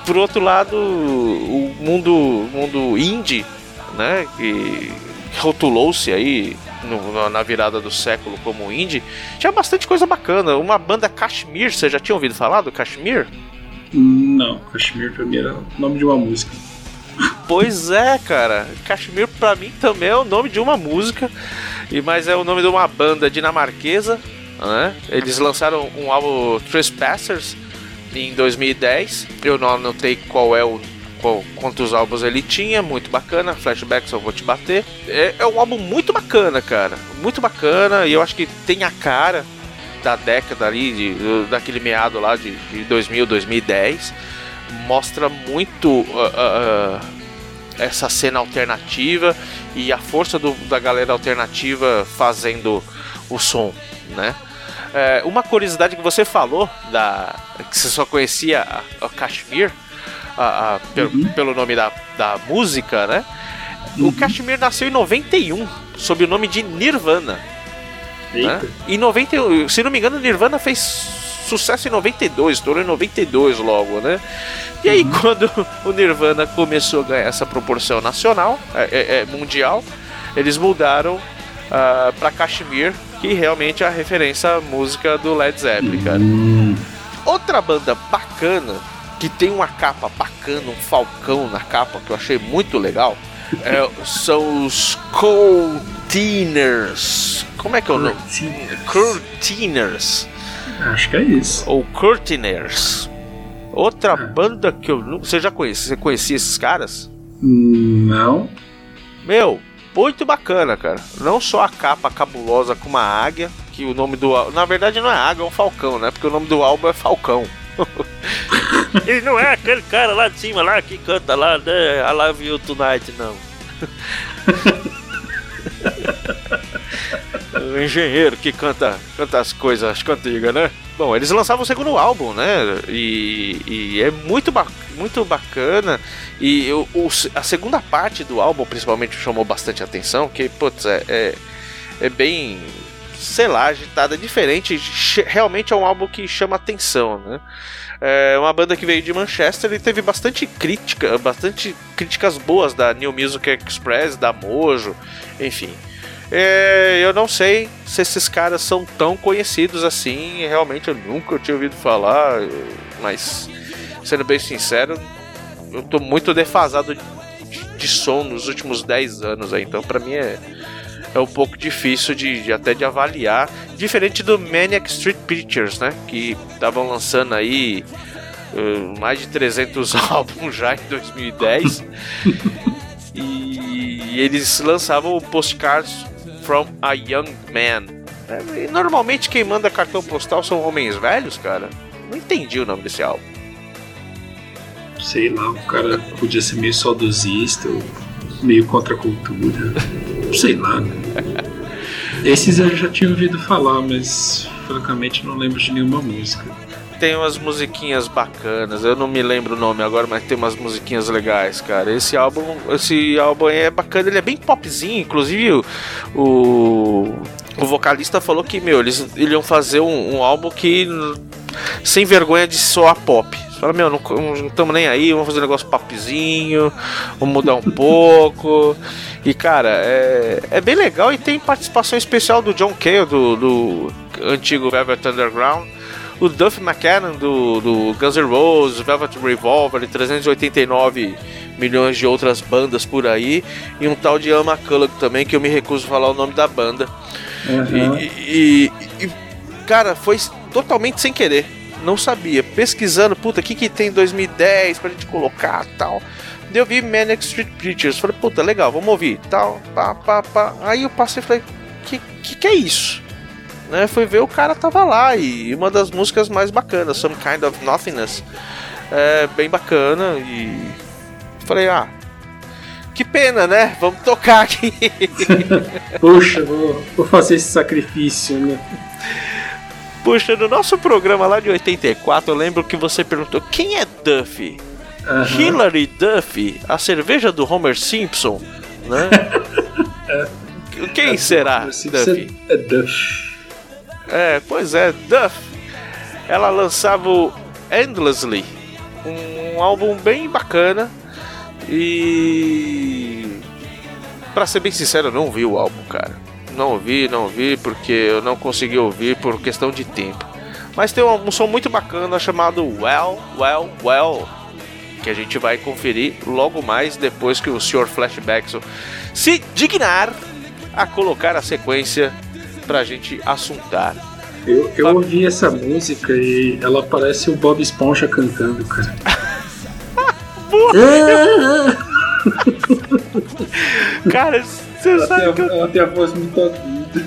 A: por outro lado o mundo mundo indie, né, que rotulou-se aí no- na virada do século como indie, tinha bastante coisa bacana. Uma banda Kashmir, você já tinha ouvido falar do Kashmir?
B: Não, Kashmir pra mim era o nome de uma música.
A: Pois é, cara. Kashmir pra mim também é o nome de uma música, e mas é o nome de uma banda dinamarquesa. Né? Eles lançaram um álbum Trespassers em 2010. Eu não anotei qual é o qual- quantos álbuns ele tinha, muito bacana. Flashbacks eu vou te bater. É, é um álbum muito bacana, cara. Muito bacana e eu acho que tem a cara da década ali, de- daquele meado lá de, de 2000, 2010. Mostra muito ah, ah, ah, essa cena alternativa e a força do- da galera alternativa fazendo o som, né? É, uma curiosidade que você falou da que você só conhecia a, a Kashmir a- a- pe-
B: Uhum.
A: pelo nome da, da música, né? O Kashmir nasceu em 91 sob o nome de Nirvana. Né? Em 91, se não me engano, Nirvana fez sucesso em 92, estourou em 92 logo, né? E aí, quando o Nirvana começou a ganhar essa proporção nacional, é, é- é mundial, eles mudaram ah, pra Kashmir, que realmente é a referência à música do Led Zeppelin, cara.
B: Hum,
A: Outra banda bacana, que tem uma capa bacana, um falcão na capa, que eu achei muito legal, é- são os Courtiners. Como é que é o nome? Courtiners.
B: acho que é isso.
A: Ou Courtiners. Outra banda que eu nunca. Você já conhecia? Você conhecia esses caras?
B: Não.
A: Meu, muito bacana, cara. Não só a capa cabulosa com uma águia, que o nome do. Na verdade não é águia, é um falcão, né? Porque o nome do álbum é Falcão. Ele não é aquele cara lá de cima lá que canta lá, né? I love you tonight, não. o engenheiro que canta, canta as coisas cantigas, né? Bom, eles lançavam o segundo álbum, né? E, e é muito, ba muito bacana. E o, o- a segunda parte do álbum, principalmente, chamou bastante atenção. Que, putz, é, é, é bem, sei lá, agitada, diferente. Realmente é um álbum que chama atenção, né? É uma banda que veio de Manchester e teve bastante crítica, bastante críticas boas da New Music Express, da Mojo, enfim. É, eu não sei se esses caras são tão conhecidos assim, realmente eu nunca tinha ouvido falar, mas sendo bem sincero, eu tô muito defasado de, de som nos últimos 10 anos aí, então pra mim é, é um pouco difícil de, de até de avaliar, diferente do Maniac Street Pictures, né, que estavam lançando aí eh, mais de 300 álbuns já em 2010 e eles lançavam o Postcards from a Young Man. É, e normalmente quem manda cartão postal são homens velhos, cara. Não entendi o nome desse álbum.
B: Sei lá, o cara podia ser meio saudosista, ou meio contra a cultura. Sei lá, né? Esses eu já tinha ouvido falar, mas francamente não lembro de nenhuma música.
A: Tem umas musiquinhas bacanas, eu não me lembro o nome agora, mas tem umas musiquinhas legais, cara. Esse álbum, esse álbum é bacana, ele é bem popzinho, inclusive o, o, vocalista falou que, meu, eles iriam fazer um, um álbum que sem vergonha de soar pop. Fala, meu, não estamos nem aí, vamos fazer um negócio popzinho, vamos mudar um pouco. E, cara, é, é bem legal e tem participação especial do John Cale, do, do antigo Velvet Underground, o Duff McKinnon, do, do Guns N' Roses, Velvet Revolver e 389 milhões de outras bandas por aí, e um tal de Ian McCulloch também, que eu me recuso a falar o nome da banda.
B: Uhum.
A: E, e- e, cara, foi totalmente sem querer. Não sabia. Pesquisando, puta, o que, que tem em 2010 pra gente colocar tal. Daí eu vi Manic Street Preachers. Falei, puta, legal, vamos ouvir. Tal, pá, pá, pá. Aí eu passei e falei, que, que que é isso? Né, fui ver o cara tava lá e uma das músicas mais bacanas, Some Kind of Nothingness. É bem bacana e falei, ah, que pena, né? Vamos tocar aqui.
B: Poxa, vou, vou fazer esse sacrifício, né?
A: Puxa, no nosso programa lá de 84, eu lembro que você perguntou quem é Duffy?
B: Aham.
A: Hilary Duffy, a cerveja do Homer Simpson, né? Quem será
B: Assim,
A: Duffy?
B: É Duff.
A: É, pois é, Duff. Ela lançava o Endlessly, um álbum bem bacana e pra ser bem sincero, eu não vi o álbum, cara. não ouvi, não ouvi, porque eu não consegui ouvir por questão de tempo. Mas tem um, som muito bacana chamado Well, Well, Well, que a gente vai conferir logo mais depois que o Sr. Flashback se dignar a colocar a sequência pra gente assuntar.
B: Eu, eu ouvi essa música e ela parece o Bob Esponja cantando, cara.
A: Cara, você
B: Ela
A: sabe que eu
B: ela tem a voz muito aguda.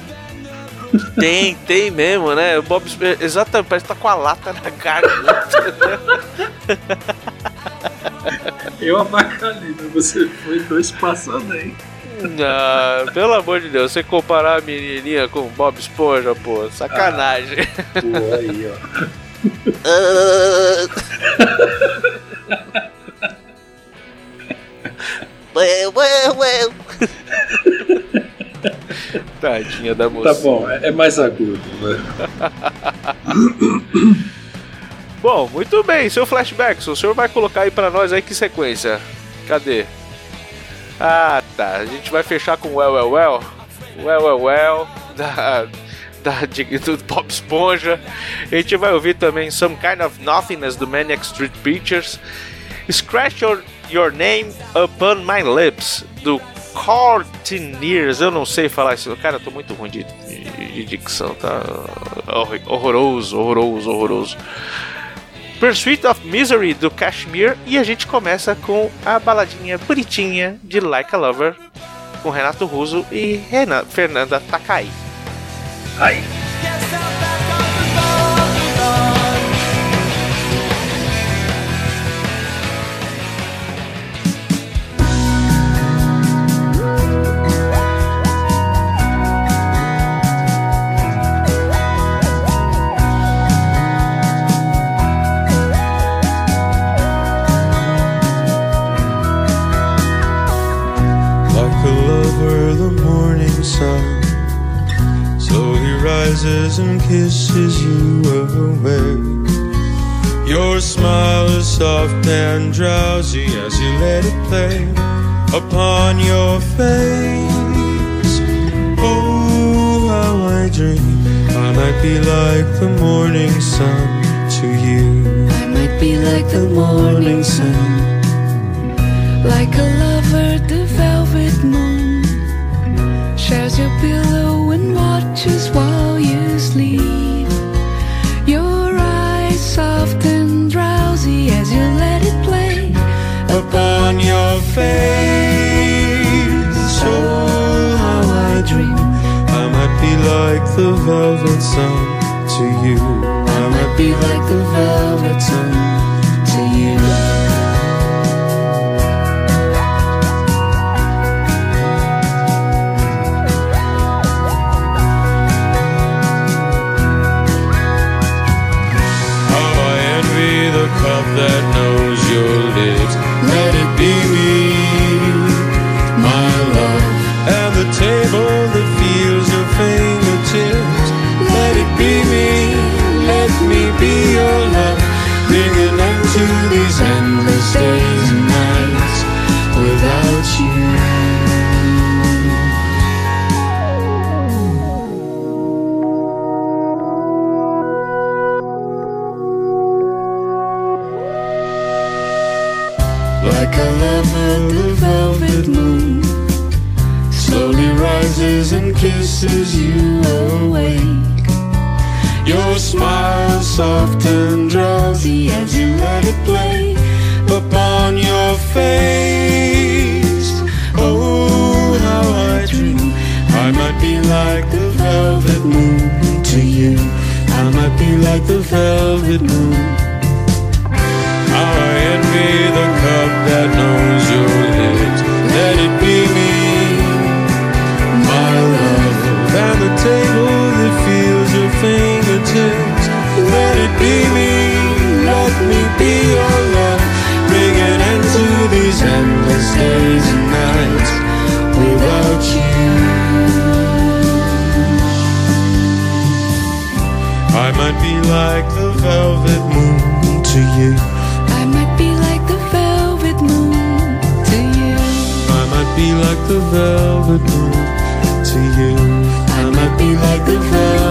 A: Tem, tem mesmo, né? O Bob Esponja, exatamente, parece que tá com a lata na garganta.
B: Eu avacalhei, mas você foi dois passando aí.
A: Ah, pelo amor de Deus, você comparar a menininha com o Bob Esponja, pô, sacanagem.
B: Pô, aí, ó.
A: well, well, well. Tadinha da moça.
B: Tá bom, é, é mais agudo, né?
A: Bom, muito bem, seu flashback, o senhor vai colocar aí pra nós aí que sequência? Cadê? Ah, tá. A gente vai fechar com Well, Well, Well. Well, Well, Well. Da, da, de, do Bob Esponja. A gente vai ouvir também Some Kind of Nothingness do Maniac Street Preachers. Scratch Your, Your Name Upon My Lips do Courtineers. Eu não sei falar isso. Cara, eu tô muito ruim de, de, de dicção, tá? Horroroso, horroroso, horroroso. Pursuit of Misery do Kashmir e a gente começa com a baladinha bonitinha de Like a Lover com Renato Russo e Rena- Fernanda Takai.
B: Ai.
C: Kisses you awake. Your smile is soft and drowsy as you let it play upon your face. Oh, how I dream I might be like the morning sun to you.
D: I might be like the morning sun, like a
C: face. Oh, how I dream I might be like the velvet sun to you. I might be like the velvet sun to these endless days and nights without you. Like a lover, the velvet moon slowly rises and kisses you awake. Your smile soft and drowsy as you let it play upon your face. Oh, how I dream I might be like the velvet moon to you. I might be like the velvet moon. I envy the cup that knows days and nights without you. I might be like the velvet moon to you.
D: I might be like the velvet moon to you.
C: I might be like the velvet moon to you. me like the velvet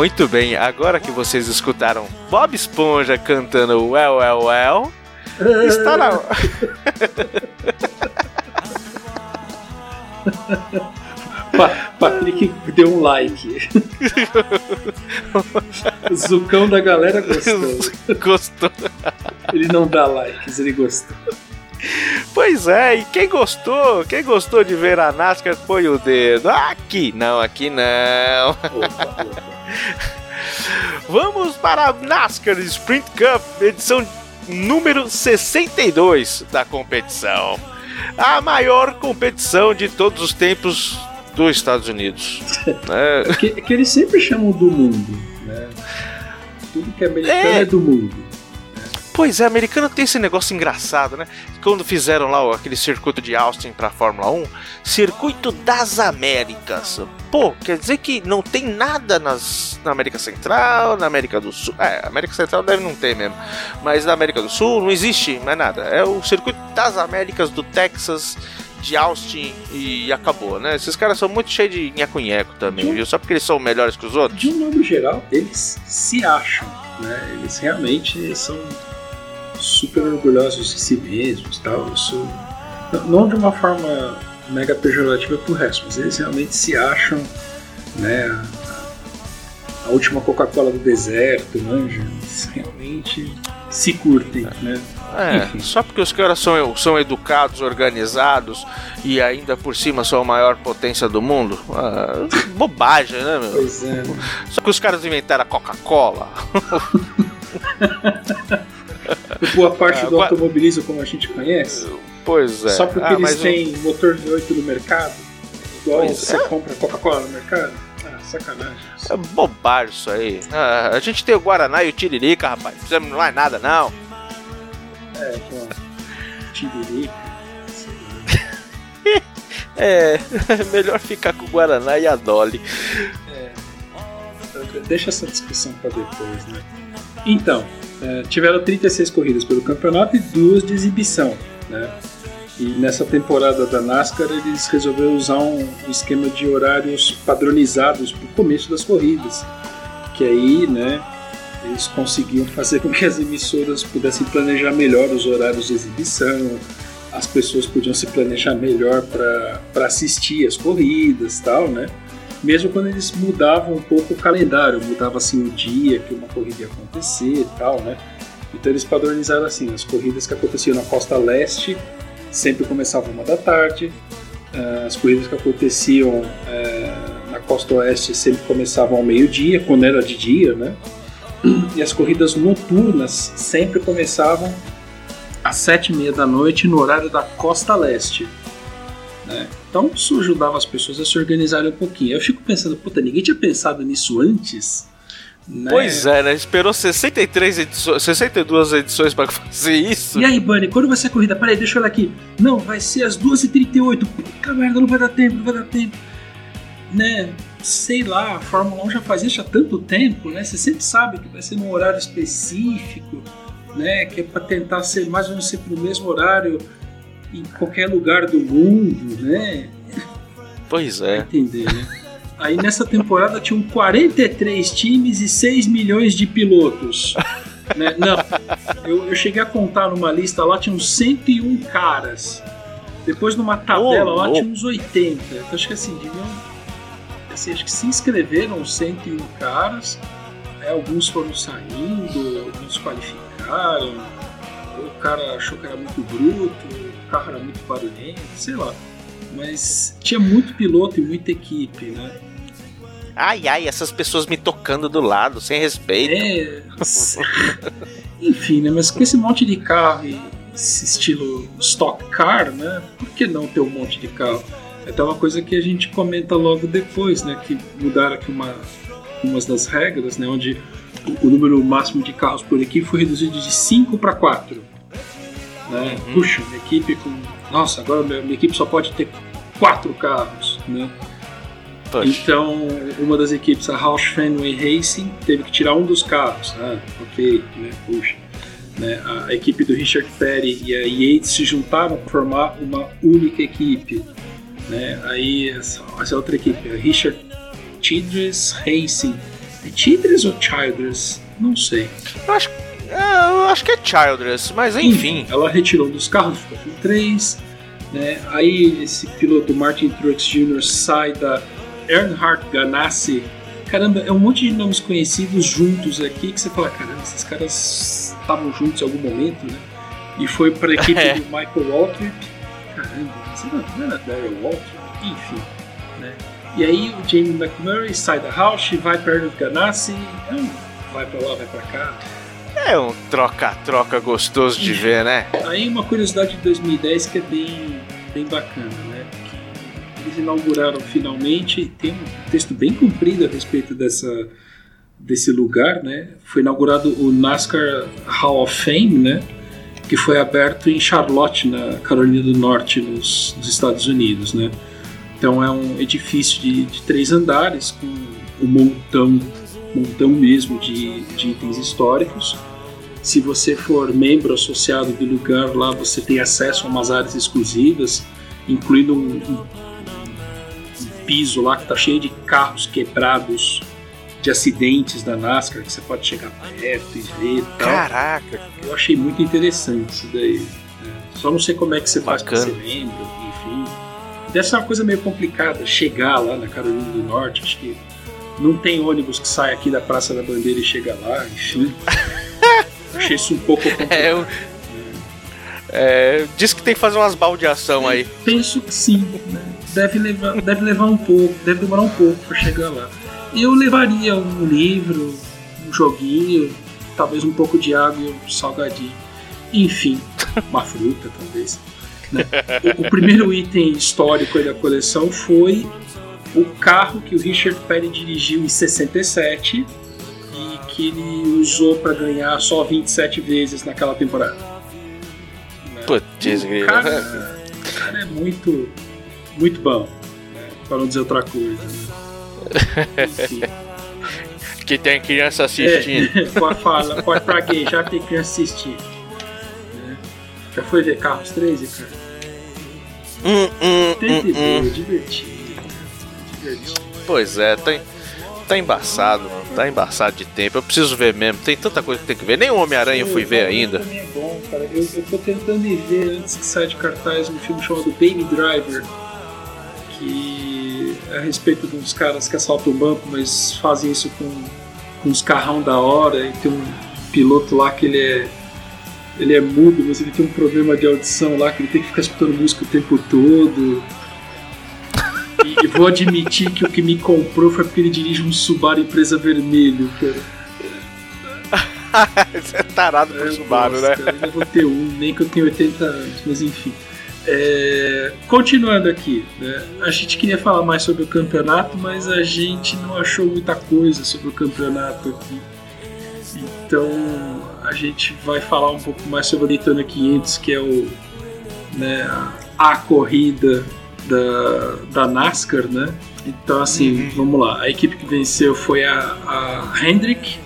A: Muito bem, agora que vocês escutaram Bob Esponja cantando Well, Well, Well, está na
B: Pa- Patrick deu um like. Zucão da galera gostou.
A: Gostou?
B: Ele não dá likes, ele gostou.
A: Pois é, e quem gostou? Quem gostou de ver a NASCAR põe o dedo. Aqui não, aqui não.
B: Opa, opa.
A: Vamos para a NASCAR Sprint Cup, edição número 62 da competição. A maior competição de todos os tempos dos Estados Unidos. né?
B: Que, que eles sempre chamam do mundo, né? Tudo que é americano
A: É.
B: é, do mundo.
A: Pois é, americano tem esse negócio engraçado, né? Quando fizeram lá aquele circuito de Austin pra Fórmula 1, Circuito das Américas. Pô, quer dizer que não tem nada nas, na América Central, na América do Sul. É, América Central deve não ter mesmo. Mas na América do Sul não existe mais nada. É o Circuito das Américas do Texas, de Austin e acabou, né? Esses caras são muito cheios de nheco-nheco também, viu? Só porque eles são melhores que os outros.
B: De um modo geral, eles se acham, né? Eles realmente são super orgulhosos de si mesmos, tal. Isso não- de uma forma mega pejorativa pro resto, mas eles realmente se acham, né? A, a última Coca-Cola do deserto, manja. Eles realmente se curtem, né?
A: É, só porque os caras são, são educados, organizados e ainda por cima são a maior potência do mundo? Ah, bobagem, né, meu?
B: Pois é. né?
A: Só que os caras inventaram a Coca-Cola.
B: Boa parte
A: Ah,
B: do automobilismo como a gente conhece.
A: Pois é.
B: Só porque
A: Ah,
B: eles têm motor V8 no mercado, igual
A: Pois
B: você
A: é.
B: compra Coca-Cola no mercado. Ah, sacanagem.
A: É bobagem isso aí. Ah, a gente tem o Guaraná e o Tiririca, rapaz. Não fizemos mais nada, não.
B: É, com tiririca.
A: É, melhor ficar com o Guaraná e a Dolly.
B: Deixa essa discussão para depois, né? Então, é, tiveram 36 corridas pelo campeonato e duas de exibição, né? E nessa temporada da NASCAR eles resolveram usar um, esquema de horários padronizados para o começo das corridas, que aí, né, eles conseguiam fazer com que as emissoras pudessem planejar melhor os horários de exibição, as pessoas podiam se planejar melhor para assistir as corridas, tal, né? Mesmo quando eles mudavam um pouco o calendário, mudava assim o dia que uma corrida ia acontecer e tal, né? Então eles padronizaram assim, as corridas que aconteciam na costa leste sempre começavam uma da tarde, eh, as corridas que aconteciam eh, na costa oeste sempre começavam ao meio-dia, quando era de dia, né? E as corridas noturnas sempre começavam às sete e meia da noite no horário da costa leste. né? Então isso ajudava as pessoas a se organizarem um pouquinho. Eu fico pensando, puta, ninguém tinha pensado nisso antes? Né?
A: Pois é, né? Esperou 63 edições, 62 edições pra fazer isso.
B: E aí, Bunny, quando vai ser a corrida? Peraí, deixa eu olhar aqui. Não, vai ser às 2h38. Puta merda, não vai dar tempo, não vai dar tempo. Né? Sei lá, a Fórmula 1 já faz isso há tanto tempo, né? Você sempre sabe que vai ser num horário específico, né? Que é pra tentar ser mais ou menos sempre no mesmo horário em qualquer lugar do mundo, né?
A: Pois
B: Pra
A: é.
B: entender, né? Aí nessa temporada tinham 43 times e 6 milhões de pilotos. né? Não, eu, eu cheguei a contar numa lista lá, tinham 101 caras. Depois numa tabela
A: Ô,
B: lá
A: louco.
B: tinha uns 80. Então acho que assim, deviam. Assim, acho que se inscreveram 101 caras. né? Alguns foram saindo, alguns qualificaram. O cara achou que era muito bruto, carro era muito barulhento, sei lá. Mas tinha muito piloto e muita equipe, né?
A: Ai, ai, essas pessoas me tocando do lado, sem respeito.
B: É. Enfim, né? Mas com esse monte de carro e esse estilo stock car, né? Por que não ter um monte de carro? É até uma coisa que a gente comenta logo depois, né? Que mudaram aqui uma, umas das regras, né? Onde o, o número máximo de carros por equipe foi reduzido de 5 para 4. Né? Puxa, minha equipe com. Nossa, agora minha, minha equipe só pode ter quatro carros, né? Então, uma das equipes, a Roush Fenway Racing, teve que tirar um dos carros. Ah, ok, né? Puxa. Né? A equipe do Richard Petty e a Yates se juntaram para formar uma única equipe. Né? Aí essa, essa outra equipe, a Richard Childress Racing, É Childress ou Childress? Não sei.
A: Eu acho, é, eu acho que é Childress, mas enfim.
B: Ela retirou um dos carros do F 3, né? Aí esse piloto Martin Truex Jr. sai da Earnhardt Ganassi. Caramba, é um monte de nomes conhecidos juntos aqui que você fala, caramba, esses caras estavam juntos em algum momento, né? E foi para a equipe
A: É.
B: do Michael Waltrip. Caramba, você não, era Daryl Waltrip? Enfim, né? E aí o Jamie McMurray sai da Roush, vai para Earnhardt Ganassi, é vai para lá, vai para cá.
A: É um troca-troca gostoso de ver, né?
B: Aí uma curiosidade de 2010 que é bem, bem bacana, né? Que eles inauguraram finalmente, tem um texto bem comprido a respeito dessa, desse lugar, né? Foi inaugurado o NASCAR Hall of Fame, né? Que foi aberto em Charlotte, na Carolina do Norte, nos, nos Estados Unidos, né? Então é um edifício de, de três andares com um montão, montão mesmo de, de itens históricos. Se você for membro associado do lugar lá, você tem acesso a umas áreas exclusivas, incluindo um, um- um piso lá que está cheio de carros quebrados, de acidentes da NASCAR, que você pode chegar perto e ver e tal.
A: Caraca,
B: Eu achei muito interessante isso daí. né? Só não sei como é que você faz para
A: Bacana.
B: ser membro, enfim. Deve ser uma coisa meio complicada chegar lá na Carolina do Norte. Acho que não tem ônibus que sai aqui da Praça da Bandeira e chega lá, enfim. achei isso um pouco complicado.
A: é, eu- é, diz que tem que fazer umas baldeação aí.
B: Penso que sim. né? Deve, levar, deve levar um pouco, deve demorar um pouco para chegar lá. Eu levaria um livro, um joguinho, talvez um pouco de água e um salgadinho. Enfim, uma fruta talvez. né? O, o primeiro item histórico aí da coleção foi o carro que o Richard Petty dirigiu em 67 e que ele usou para ganhar só 27 vezes naquela temporada.
A: Putz,
B: O cara, o cara é muito, muito bom, né? para não dizer outra coisa. Né? Enfim,
A: Que tem criança assistindo.
B: é, pode falar, pode praguejar, tem criança assistindo. né? Já foi ver Carros 13, cara?
A: Hum, hum,
B: Tem que
A: hum, hum.
B: ver, divertido. né? Divertido.
A: Pois é, tá, tá embaçado, mano. Tá embaçado de tempo. Eu preciso ver mesmo. Tem tanta coisa que tem que ver. Nem o Homem-Aranha eu fui ver ainda.
B: É bom, cara. Eu, eu tô tentando ir ver antes que saia de cartaz um filme chamado Baby Driver, que é a respeito de uns caras que assaltam o banco, mas fazem isso com, com uns carrão da hora. E tem um piloto lá que ele é ele é mudo, mas ele tem um problema de audição lá que ele tem que ficar escutando música o tempo todo. Vou admitir que o que me comprou foi porque ele dirige um Subaru empresa vermelho, cara.
A: Você é tarado pro
B: Eu
A: Subaru, né?
B: cara, Eu vou ter um, nem que eu tenha 80 anos, mas enfim. É, continuando aqui, né, a gente queria falar mais sobre o campeonato, mas a gente não achou muita coisa sobre o campeonato aqui. Então a gente vai falar um pouco mais sobre a Daytona 500, que é o, né, a, a corrida da, da NASCAR, né? Então assim, vamos lá. A equipe que venceu foi a, a Hendrick,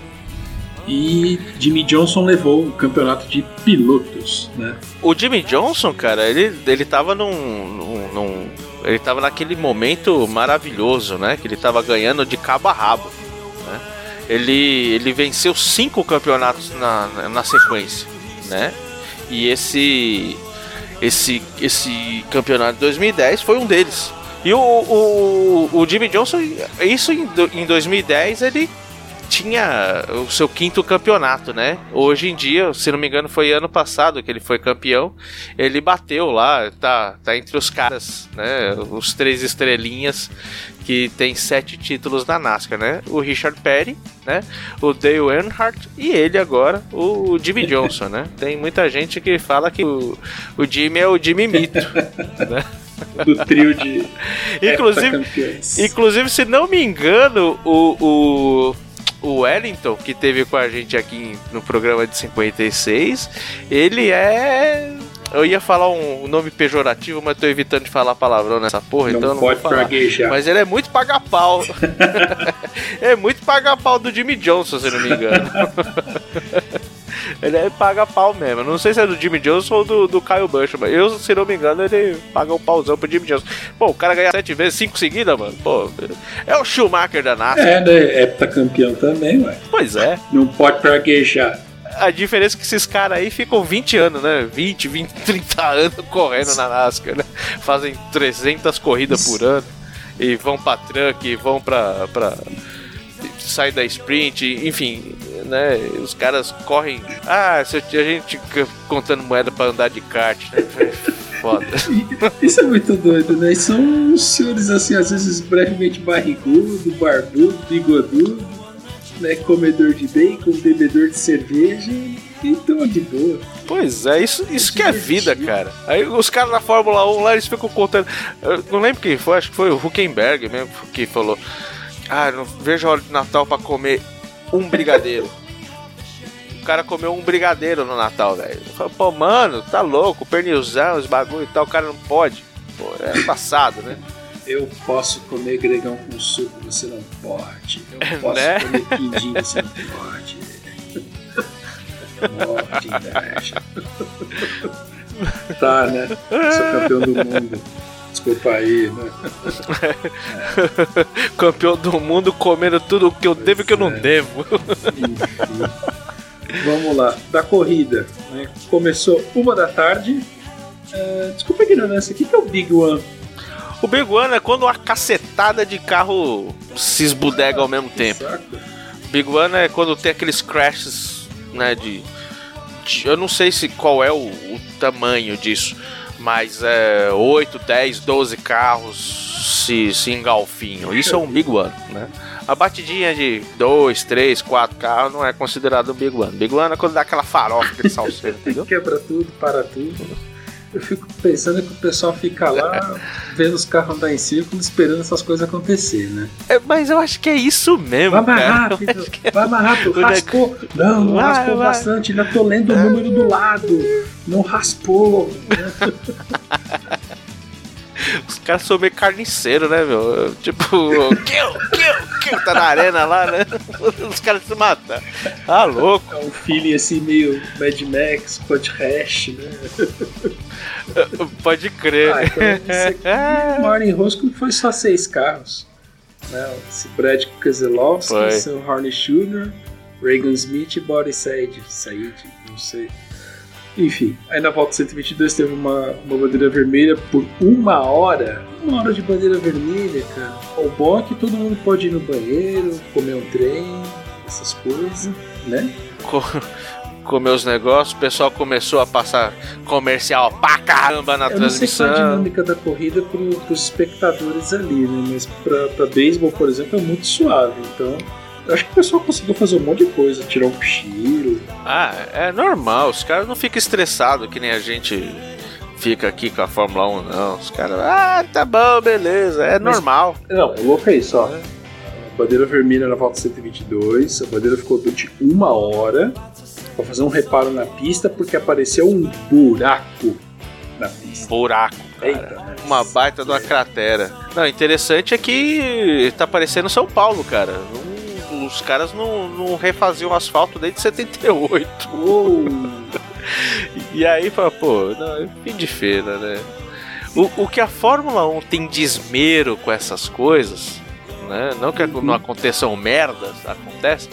B: e Jimmy Johnson levou o campeonato de pilotos, né?
A: O Jimmy Johnson, cara, ele, ele tava num, num, num- Ele tava naquele momento maravilhoso, né? Que ele tava ganhando de cabo a rabo. Né? Ele, ele venceu cinco campeonatos na, na, na sequência, né? E esse. Esse, esse campeonato de 2010 foi um deles. E o, o, o Jimmy Johnson, isso em, em 2010, ele tinha o seu quinto campeonato, né? Hoje em dia, se não me engano, foi ano passado que ele foi campeão. Ele bateu lá, tá, tá entre os caras, né? Os três estrelinhas que tem sete títulos na NASCAR, né? O Richard Petty, né? O Dale Earnhardt e ele agora, o Jimmy Johnson, né? Tem muita gente que fala que o, o Jimmy é o Jimmy Mito.
B: Do trio de
A: Inclusive. Inclusive, se não me engano, o, o, o Wellington, que teve com a gente aqui no programa de 56, ele é. Eu ia falar um nome pejorativo, mas tô evitando de falar palavrão nessa porra,
B: não
A: então eu não
B: pode
A: vou falar.
B: praguejar.
A: Mas ele é muito paga-pau. é muito paga-pau do Jimmy Johnson, se não me engano. Ele é paga pau mesmo. Não sei se é do Jimmy Johnson ou do, do Kyle Busch, mas eu, se não me engano, ele paga um pauzão pro Jimmy Johnson. Pô, o cara ganha sete vezes, cinco seguidas, mano. Pô, é o Schumacher da NASCAR.
B: É, né? Heptacampeão também, ué.
A: Pois é.
B: Não pode praguejar.
A: A diferença é que esses caras aí ficam 20 anos, né? 20, 20, 30 anos correndo na NASCAR, né? Fazem 300 corridas por ano e vão pra truck, e vão pra, pra. Sai da sprint, enfim, né? Os caras correm. Ah, se a gente contando moeda pra andar de kart, né? Foda.
B: Isso é muito doido, né? E são uns senhores assim, às vezes brevemente barrigudo, barbudo, bigodudo, né? Comedor de bacon, bebedor de cerveja. Então de boa.
A: Pois é, isso, isso que é vida, cara. Aí os caras da Fórmula 1 lá, eles ficam contando. Eu não lembro quem foi, acho que foi o Huckenberg mesmo que falou. Ah, não vejo a hora de Natal pra comer um brigadeiro. o cara comeu um brigadeiro no Natal, velho. Pô, mano, tá louco, pernilzão, os bagulho e tal, o cara não pode. Pô, é passado, né?
B: Eu posso comer gregão com suco, você não pode. Eu posso
A: Né?
B: comer quindim, você não pode. Morte, inveja. Tá, né? Sou campeão do mundo. Desculpa aí, né?
A: Campeão do mundo comendo tudo o que eu devo e que eu não
B: é.
A: devo.
B: Enfim. Vamos lá. Da corrida. né? Começou uma da tarde. É, desculpa a ignorância, o que é o Big One?
A: O Big One é quando uma cacetada de carro se esbudega ao mesmo tempo.
B: Saco?
A: Big One é quando tem aqueles crashes, né, de, de- eu não sei se qual é o, o tamanho disso, mas é 8, 10, 12 carros se, se engalfinham. Isso é um Big One, né? A batidinha de 2, 3, 4 carros não é considerado um Big One. Big One é quando dá aquela farofa, aquele salseiro, entendeu?
B: Quebra tudo, para tudo. Eu fico pensando que o pessoal fica lá vendo os carros andar em círculo esperando essas coisas acontecer, né?
A: É, mas eu acho que é isso mesmo,
B: Vai mais rápido, vai mais rápido, raspou. Não, não
A: Vai,
B: raspou
A: vai.
B: bastante, ainda tô lendo o número do lado. Não raspou.
A: Os caras são meio carniceiros, né, meu? Tipo, kill, kill, kill, tá na arena lá, né? Os caras se matam. Ah, louco.
B: É um feeling assim meio Mad Max, Pod Hash, né?
A: Pode crer.
B: Ah, então maior enrosco foi só seis carros. Né? Esse Brad Keselowski, seu Harney Schooner, Reagan Smith e Boris Said. Said, não sei. Enfim, aí na volta 122 teve uma, uma bandeira vermelha por uma hora. Uma hora de bandeira vermelha, cara. O bom é que todo mundo pode ir no banheiro, comer um trem, essas coisas, né?
A: Co- Comer os negócios, o pessoal começou a passar comercial pra caramba na
B: Eu não sei qual a
A: transmissão.
B: dinâmica da corrida pro, pros espectadores ali, né? Mas pra, pra beisebol, por exemplo, é muito suave. Então, eu acho que o pessoal conseguiu fazer um monte de coisa, tirar um cochilo.
A: Ah, é normal, os caras não ficam estressados que nem a gente fica aqui com a Fórmula 1, não. Os caras, ah, tá bom, beleza, é
B: Mas-
A: normal.
B: Não, o louco é isso, ó. A bandeira vermelha na volta 122, a bandeira ficou durante uma hora pra fazer um reparo na pista porque apareceu um buraco na pista.
A: Buraco, cara.
B: Eita,
A: Uma baita de uma cratera. Não, interessante é que tá parecendo São Paulo, cara. Não- os caras não, não refaziam o asfalto desde 78.
B: Uou!
A: E aí, fala, pô, não, é fim de feira, né? O, o que a Fórmula 1 tem de esmero com essas coisas, né? Não que não aconteçam merdas, acontece.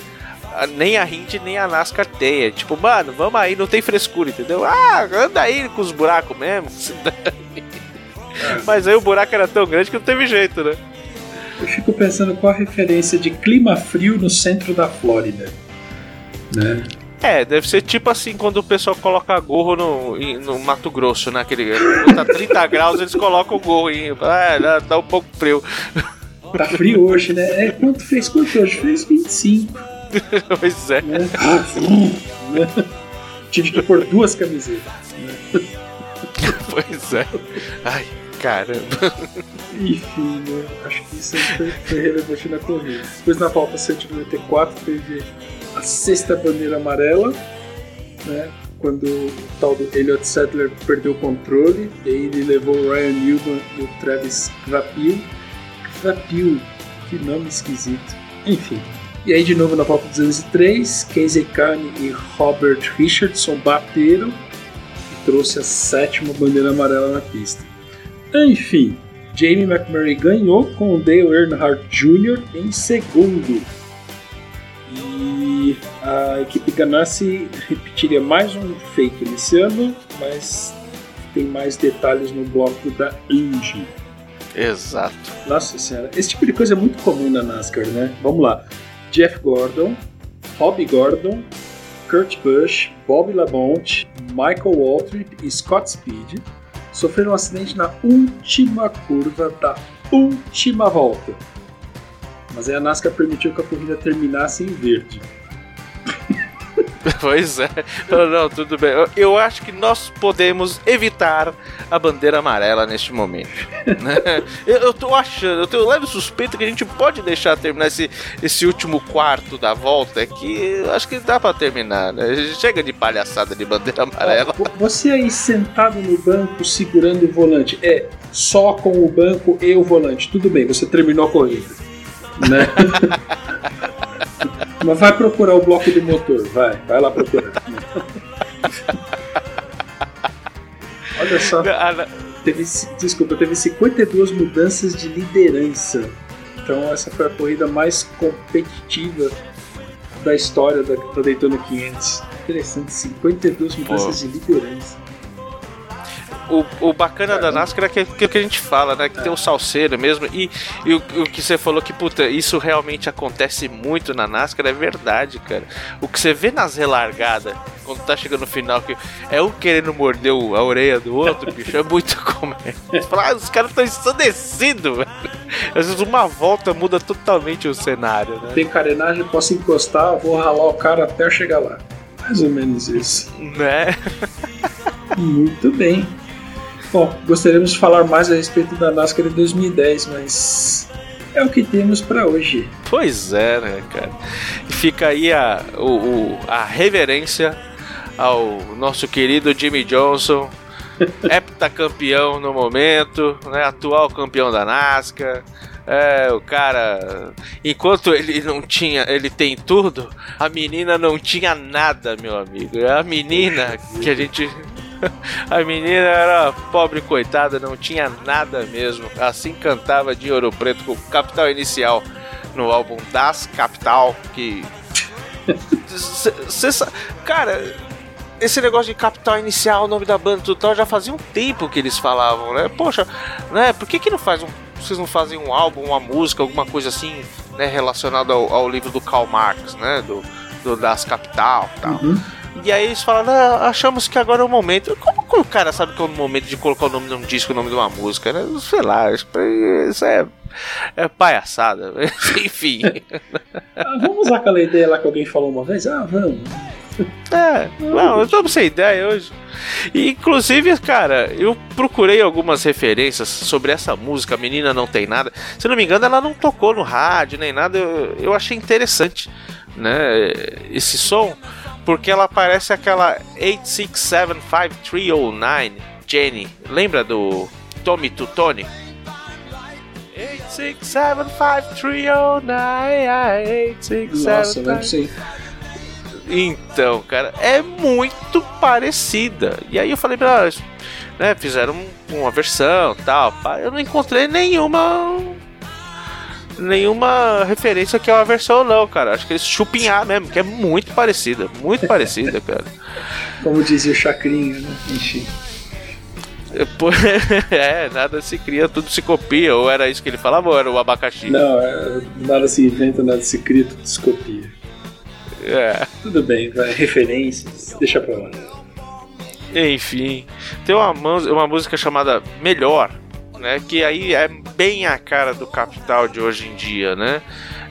A: ah, Nem a Indy nem a NASCAR tem. É tipo, mano, vamos aí, não tem frescura, entendeu? Ah, anda aí com os buracos mesmo. se dane. Mas aí o buraco era tão grande que não teve jeito, né?
B: Eu fico pensando qual a referência de clima frio no centro da Flórida. Né?
A: É, deve ser tipo assim quando o pessoal coloca gorro no, no Mato Grosso, né? Aquele, tá 30 graus, eles colocam o gorro em. Ah, dá, um pouco frio.
B: Tá frio hoje, né? É, quanto fez quanto hoje? Fez 25.
A: pois é.
B: Né? Né? Tive que pôr duas camisetas.
A: Pois é. Ai, caramba.
B: Enfim, né? acho que isso foi, relevante na corrida. Depois na volta 194 teve a sexta bandeira amarela, né? Quando o tal do Elliot Sadler perdeu o controle, e aí ele levou o Ryan Newman e o Travis Krapil. Krapil, que nome esquisito. Enfim, E aí, de novo, na volta 203, Casey Kane e Robert Richardson bateram e trouxe a sétima bandeira amarela na pista. Enfim, Jamie McMurray ganhou com o Dale Earnhardt Jr. em segundo. E a equipe Ganassi repetiria mais um feito nesse ano, mas tem mais detalhes no bloco da Indy.
A: Exato.
B: Nossa senhora, esse tipo de coisa é muito comum na NASCAR, né? Vamos lá. Jeff Gordon, Robbie Gordon, Kurt Busch, Bob Lamont, Michael Waltrip e Scott Speed sofreram um acidente na última curva da última volta. Mas aí a NASCAR permitiu que a corrida terminasse em verde.
A: Pois é. Não, não, tudo bem. Eu, eu acho que nós podemos evitar a bandeira amarela neste momento. né? eu, eu tô achando, eu tenho leve suspeito que a gente pode deixar terminar esse, esse último quarto da volta que eu acho que dá pra terminar, né? Chega de palhaçada de bandeira amarela.
B: Você aí sentado no banco segurando o volante, é só com o banco e o volante. Tudo bem, você terminou a corrida. Né? Mas vai procurar o bloco do motor, vai, vai lá procurar. Olha só,
A: Ah,
B: teve, desculpa, teve 52 mudanças de liderança. Então essa foi a corrida mais competitiva da história da, da Daytona 500. Interessante, 52 mudanças de liderança.
A: O, o bacana da NASCAR é que, que, que a gente fala, né? Que tem o salseiro mesmo. E, e o, o que você falou que, puta, isso realmente acontece muito na NASCAR é verdade, cara. O que você vê nas relargadas, quando tá chegando no final, que é um querendo morder a orelha do outro, bicho, é muito fala, ah, os caras estão ensandecidos, velho. Às vezes uma volta muda totalmente o cenário, né?
B: Tem carenagem, posso encostar, vou ralar o cara até chegar lá. Mais ou menos isso.
A: Né?
B: Muito bem. Bom, gostaríamos de falar mais a respeito da NASCAR em 2010, mas é o que temos para hoje.
A: Pois é, né, cara? Fica aí a, o, o- a reverência ao nosso querido Jimmy Johnson, heptacampeão no momento, né, atual campeão da NASCAR. É, o cara, enquanto ele não tinha, ele tem tudo, a menina não tinha nada, meu amigo. É a menina que a gente a menina era pobre coitada, não tinha nada mesmo. Assim cantava de Ouro Preto com Capital Inicial no álbum Das Capital, que. Cara, esse negócio de Capital Inicial, o nome da banda e tal, já fazia um tempo que eles falavam, né? Poxa, né? Por que, que não faz um. Vocês não fazem um álbum, uma música, alguma coisa assim, né? Relacionada ao, ao livro do Karl Marx, né? Do, do Das Capital tal. E aí eles falam, "Ah, achamos que agora é o momento. Como que o cara sabe que é o momento de colocar o nome de um disco, o nome de uma música, né? Sei lá, isso é, é palhaçada. Enfim.
B: Ah, vamos usar aquela ideia lá que alguém falou uma vez? Ah, vamos.
A: É, não, eu tô sem ideia hoje. E, inclusive, cara, eu procurei algumas referências sobre essa música, a menina não tem nada. Se não me engano, ela não tocou no rádio nem nada. Eu, eu achei interessante, né? Esse som, porque ela parece aquela 8675309 Jenny. Lembra do Tommy Tutone? 8675309
B: Nossa, não é sei.
A: então, cara, é muito parecida. E aí eu falei pra ela, né, fizeram um- uma versão tal. Eu não encontrei nenhuma. Nenhuma referência que é uma versão, não, cara. Acho que eles chupinhar mesmo, que é muito parecida. Muito parecida, cara.
B: Como dizia o Chacrinha, né? Enfim.
A: É, nada se cria, tudo se copia. Ou era isso que ele falava, ou era o abacaxi?
B: Não, é, nada se inventa, nada se cria, tudo se copia.
A: É.
B: Tudo bem, vai. Referências, deixa pra lá.
A: Enfim, tem uma, uma música chamada Melhor, né? Que aí é bem a cara do Capital de hoje em dia, né?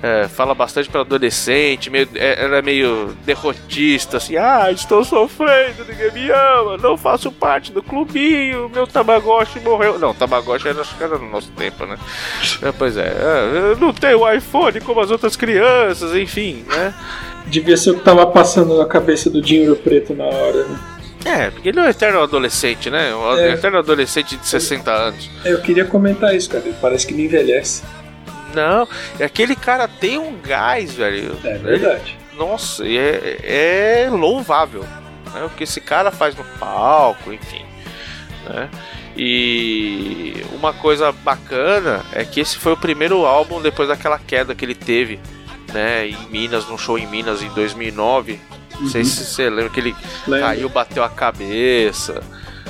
A: É, fala bastante para adolescente, meio, é, ela é meio derrotista, assim, ah, estou sofrendo, ninguém me ama, não faço parte do clubinho, meu Tamagotchi morreu. Não, Tamagotchi era, era no nosso tempo, né? É, pois é, é, não tenho iPhone como as outras crianças, enfim, né?
B: Devia ser o que tava passando na cabeça do Dinheiro Preto na hora, né?
A: É, porque ele é um eterno adolescente, né? Um
B: É.
A: eterno adolescente de 60 anos.
B: Eu queria comentar isso, cara. Ele parece que não envelhece.
A: Não, aquele cara tem um gás, velho.
B: É verdade.
A: Nossa, e é, é louvável. Né? O que esse cara faz no palco, enfim. Né? E uma coisa bacana é que esse foi o primeiro álbum depois daquela queda que ele teve né, em Minas, num show em Minas em 2009. Não sei se você lembra que ele
B: Lembro.
A: caiu, bateu a cabeça.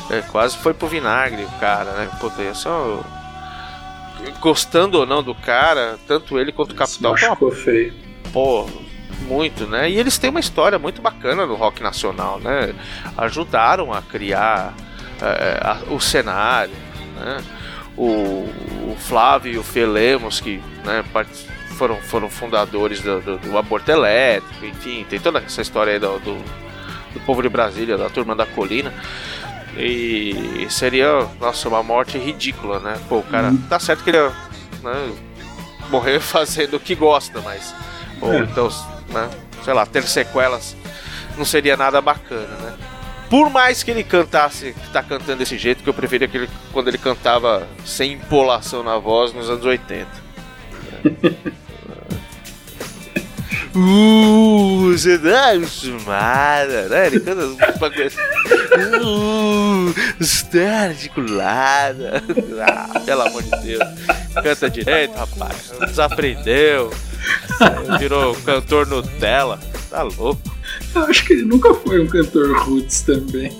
A: É, quase foi pro vinagre o cara, né? Puta, é só. Gostando ou não do cara, tanto ele quanto o uma
B: machucou feio.
A: pô, muito, né? E eles têm uma história muito bacana no rock nacional, né? Ajudaram a criar é, a- o cenário, né? O, o Flávio e o Felemos, que né, foram, foram fundadores do, do- do aborto elétrico, enfim, tem toda essa história aí do, do, do povo de Brasília, da turma da colina. E seria, nossa, uma morte ridícula, né? Pô, o cara, tá certo que ele né, morrer fazendo o que gosta, mas. Ou
B: É.
A: então, né, sei lá, ter sequelas não seria nada bacana, né? Por mais que ele cantasse, que tá cantando desse jeito, que eu preferia que ele, quando ele cantava sem empolação na voz nos anos 80. Uh, você tá acostumada, né? Ele canta uns bagulho assim. Uh, está articulada. Ah, pelo amor de Deus. Canta direito, rapaz. Desaprendeu. Virou cantor Nutella. Tá louco.
B: Eu acho que ele nunca foi um cantor roots também.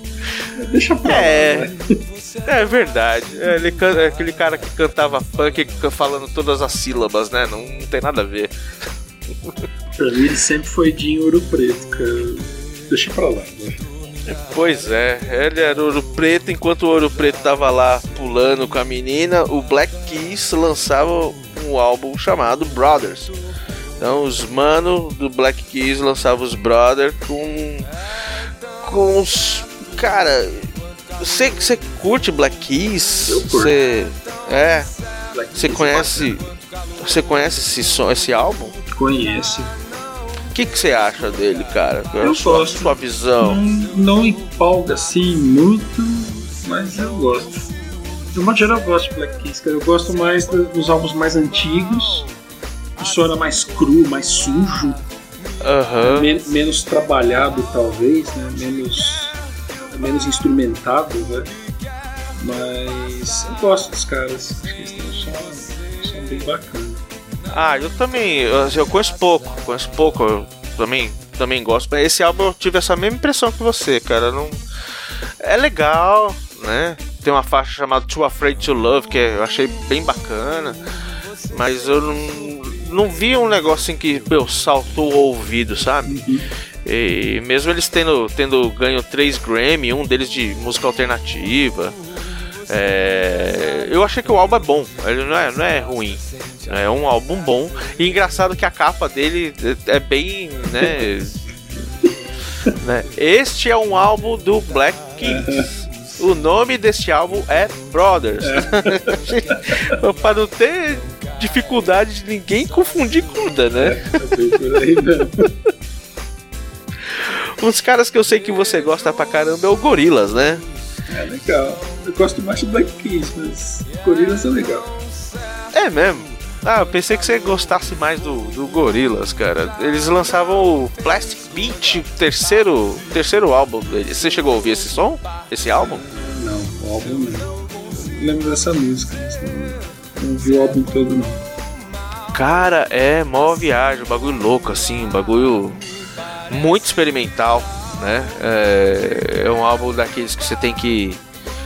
B: Deixa pra lá.
A: É.
B: vai.
A: É verdade. É, ele é aquele cara que cantava funk falando todas as sílabas, né? Não, não tem nada a ver.
B: Pra mim ele sempre foi de Ouro Preto, cara. Deixa pra lá. vai.
A: Pois é, ele era ouro preto, enquanto o ouro preto tava lá pulando com a menina, o Black Keys lançava um álbum chamado Brothers. Então os mano do Black Keys lançavam os Brothers com. com os. Cara. Você, você curte Black Keys?
B: Eu curto.
A: Você. É. Você
B: é
A: conhece. Você conhece esse, som, esse álbum?
B: Conhece.
A: O que, que você acha dele, cara? É a
B: Eu
A: sua,
B: gosto.
A: sua visão?
B: Não, não empolga assim muito, mas eu gosto. De uma geral eu gosto de Black Keys, cara. Eu gosto mais do- dos álbuns mais antigos. O som era mais cru, mais sujo,
A: Aham.
B: men- menos trabalhado talvez, né? Menos, menos instrumentado, né? Mas eu gosto dos caras. Acho que eles têm um som bem bacana.
A: Ah, eu também, eu, eu conheço pouco, conheço pouco, eu também, também gosto, esse álbum eu tive essa mesma impressão que você, cara, não... É legal, né? Tem uma faixa chamada Too Afraid to Love, que eu achei bem bacana, mas eu não, não vi um negócio em que, meu, saltou o ouvido, sabe? E mesmo eles tendo, tendo ganho três Grammy, um deles de música alternativa, é, eu achei que o álbum é bom, ele não é, não é ruim. É um álbum bom. E engraçado que a capa dele é é bem, né? né? Este é um álbum do Black Keys. O nome deste álbum é Brothers. Para não ter dificuldade de ninguém confundir Kuda, né?
B: É.
A: Um dos caras que eu sei que você gosta pra caramba é o Gorilas, né?
B: É legal. Eu gosto mais de Black Keys, mas Gorillaz é legal.
A: É mesmo. Ah, eu pensei que você gostasse mais do, do Gorillaz, cara. Eles lançavam o Plastic Beach, o terceiro, terceiro álbum deles. Você chegou a ouvir esse som? Esse álbum?
B: Não, o álbum não. Eu lembro dessa música, mas não, não vi o álbum todo não.
A: Cara, é mó viagem, um bagulho louco, assim, um bagulho muito experimental, né? É, é um álbum daqueles que você tem que.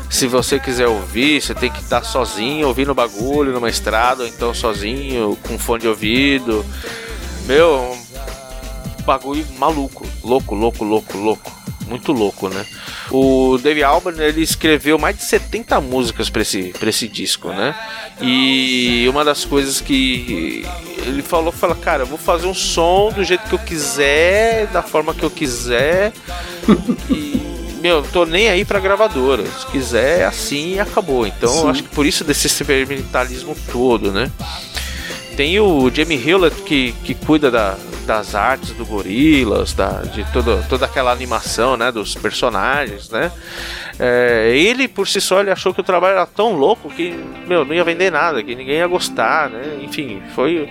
A: Se você quiser ouvir, você tem que estar sozinho, ouvindo bagulho numa estrada, ou então sozinho, com fone de ouvido. Meu, um bagulho maluco. Louco, louco, louco, louco. Muito louco, né? O Dave Albarn, ele escreveu mais de 70 músicas para esse, pra esse disco, né? E uma das coisas que ele falou, fala, cara, eu vou fazer um som do jeito que eu quiser, da forma que eu quiser. e, meu, não tô nem aí pra gravadora. Se quiser, é assim e acabou. Então, acho que por isso desse experimentalismo todo, né? Tem o Jamie Hewlett que, que cuida da, das artes do Gorilas, da, de todo, toda aquela animação, né, dos personagens, né? É, ele por si só ele achou que o trabalho era tão louco que meu não ia vender nada, que ninguém ia gostar, né? Enfim, foi,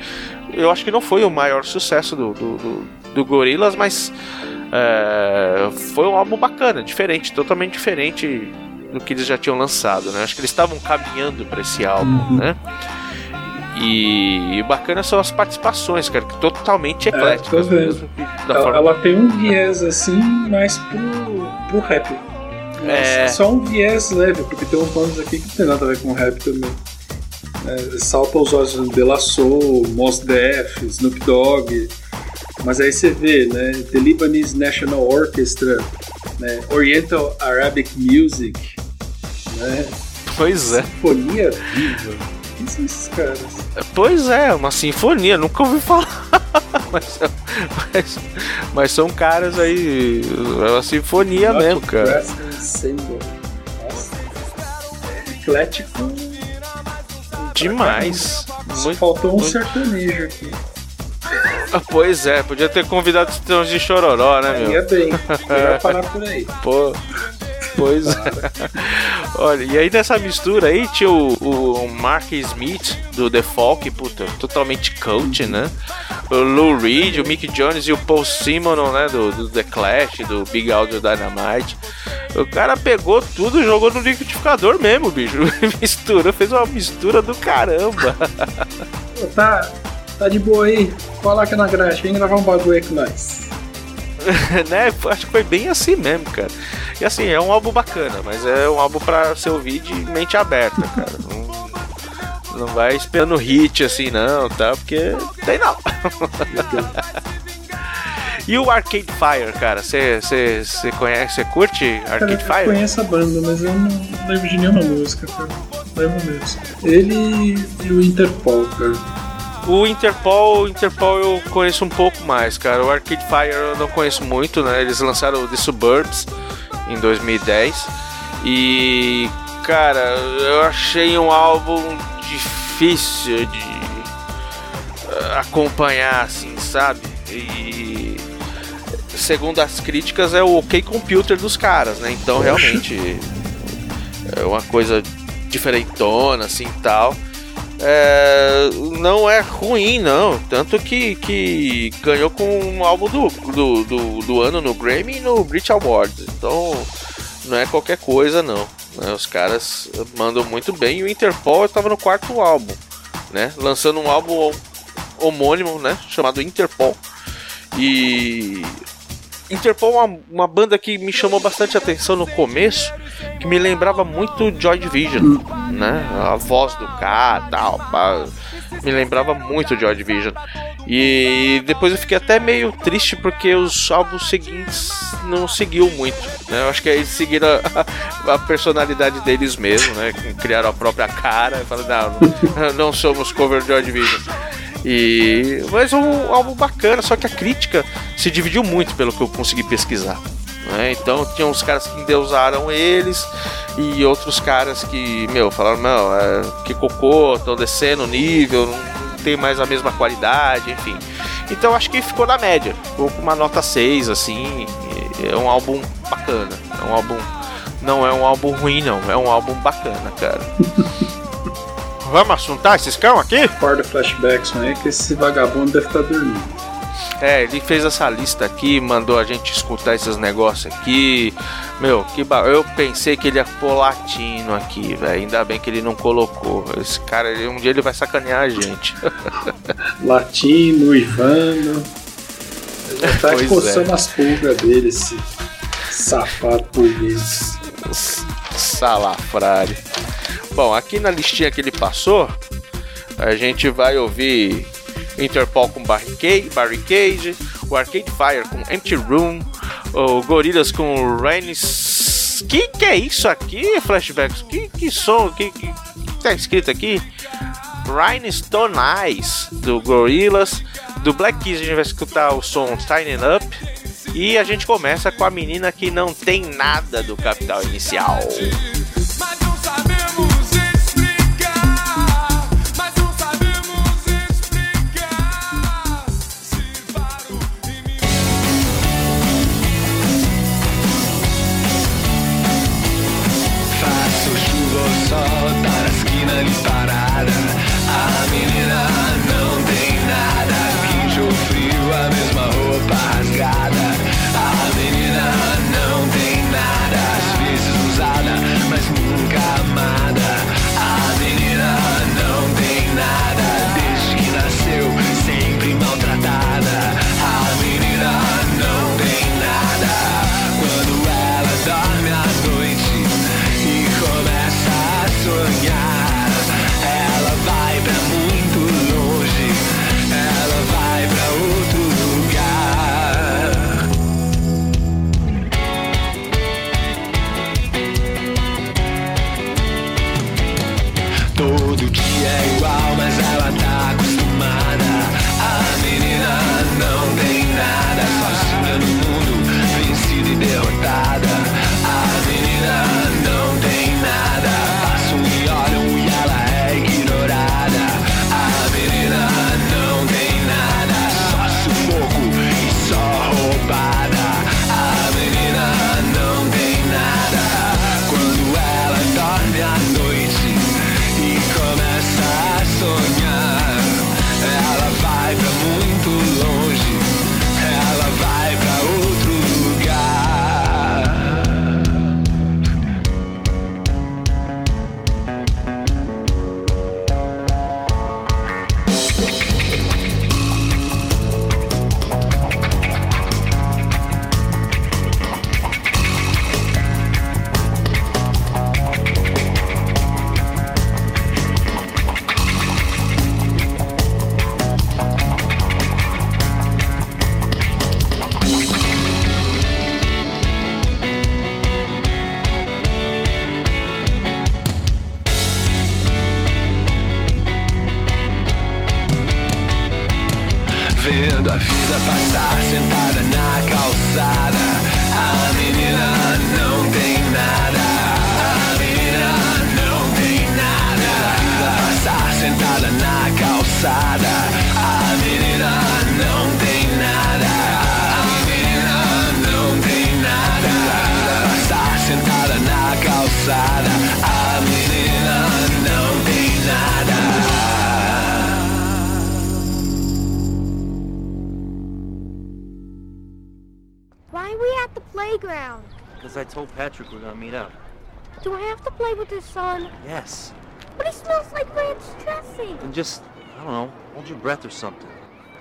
A: eu acho que não foi o maior sucesso do, do, do, do Gorilas, mas é, foi um álbum bacana, diferente, totalmente diferente do que eles já tinham lançado, né? Acho que eles estavam caminhando para esse álbum, né? E, e bacana são as participações, cara, que totalmente ecléticas.
B: tô vendo.
A: mesmo,
B: Ela,
A: forma-
B: ela tem um viés assim, mais pro, pro rap. Mas
A: É.
B: Só um viés leve, porque tem uns nomes aqui que não tem nada a ver com rap também. É, salta os olhos de La Soul, Mos Def, Snoop Dogg. Mas aí você vê, né? The Lebanese National Orchestra, né? Oriental Arabic Music, né?
A: Pois é.
B: Sinfonia Viva. Esses caras?
A: Pois é, uma sinfonia, nunca ouvi falar. mas, mas, mas são caras aí. É uma sinfonia
B: Not
A: mesmo, cara.
B: Nossa. É eclético.
A: Demais. Muito,
B: Faltou um
A: muito-
B: sertanejo aqui.
A: Ah, Pois é, podia ter convidado os Titãs de Chororó, né,
B: Ia
A: meu?
B: bem. Melhor parar por aí.
A: Pô. Pois é. Olha, e aí nessa mistura aí tinha o, o Mark Smith do The Folk, puta, totalmente coach, né? O Lou Reed, o Mick Jones e o Paul Simonon, né? Do, do The Clash, do Big Audio Dynamite. O cara pegou tudo e jogou no liquidificador mesmo, bicho. Misturou, fez uma mistura do caramba.
B: Tá, tá de boa aí? Aqui na grade, vem gravar um bagulho aí com nós.
A: né? Acho que foi bem assim mesmo, cara. E assim, é um álbum bacana, mas é um álbum pra se ouvir de mente aberta, cara. Não, não vai esperando hit assim, não, tá? Porque tem não. e o Arcade Fire, cara, você conhece, você curte
B: Cara,
A: Arcade
B: eu
A: Fire?
B: conheço a banda, mas eu não lembro de nenhuma música, cara. Lembro mesmo. Ele e o Interpol, cara.
A: O Interpol, o Interpol eu conheço um pouco mais, cara. O Arcade Fire eu não conheço muito, né? Eles lançaram o The Suburbs em 2010. E, cara, eu achei um álbum difícil de eh, acompanhar, assim, sabe? E segundo as críticas é o OK Computer dos caras, né? Então realmente é uma coisa diferentona, assim, tal. É, não é ruim, não. Tanto que, que ganhou com um álbum do, do, do, do ano no Grammy e no Brit Awards. Então não é qualquer coisa, não. né? Os caras mandam muito bem. E o Interpol estava no quarto álbum, né? Lançando um álbum homônimo, né? Chamado Interpol. E Interpol é uma, uma banda que me chamou bastante atenção no começo, que me lembrava muito Joy Division, né? A voz do K tal, pá, me lembrava muito Joy Division. E depois eu fiquei até meio triste porque os álbuns seguintes não seguiu muito, né? Eu acho que eles seguiram a, a personalidade deles mesmo, né? Criaram a própria cara e falaram, não, não somos cover Joy Division. E mas é um álbum bacana, só que a crítica se dividiu muito pelo que eu consegui pesquisar. né? Então tinha uns caras que endeusaram eles e outros caras que, meu, falaram, não, é, que cocô, estão descendo o nível, não tem mais a mesma qualidade, enfim. Então acho que ficou na média, ficou com uma nota 6, assim, é um álbum bacana, é um álbum, não é um álbum ruim não, é um álbum bacana, cara. Vamos assuntar esses cão aqui?
B: Acorda flashbacks, né? Que esse vagabundo deve estar dormindo.
A: É, ele fez essa lista aqui, mandou a gente escutar esses negócios aqui. Meu, que ba... eu pensei que ele ia pôr latino aqui, velho. Ainda bem que ele não colocou. Esse cara, ele- um dia ele vai sacanear a gente.
B: Latino, Ivano. Ele já tá
A: Pois
B: coçando
A: é.
B: as pulgas dele, esse safado burguês.
A: Salafrário. Bom, aqui na listinha que ele passou, a gente vai ouvir Interpol com Barricade, Barricade o Arcade Fire com Empty Room, o Gorillaz com Rainis. Que que é isso aqui, Flashbacks? Que, que som? Que, que tá escrito aqui? Rhinestone Eyes do Gorillaz. Do Black Keys a gente vai escutar o som Signing Up. E a gente começa com a menina que não tem nada do capital inicial.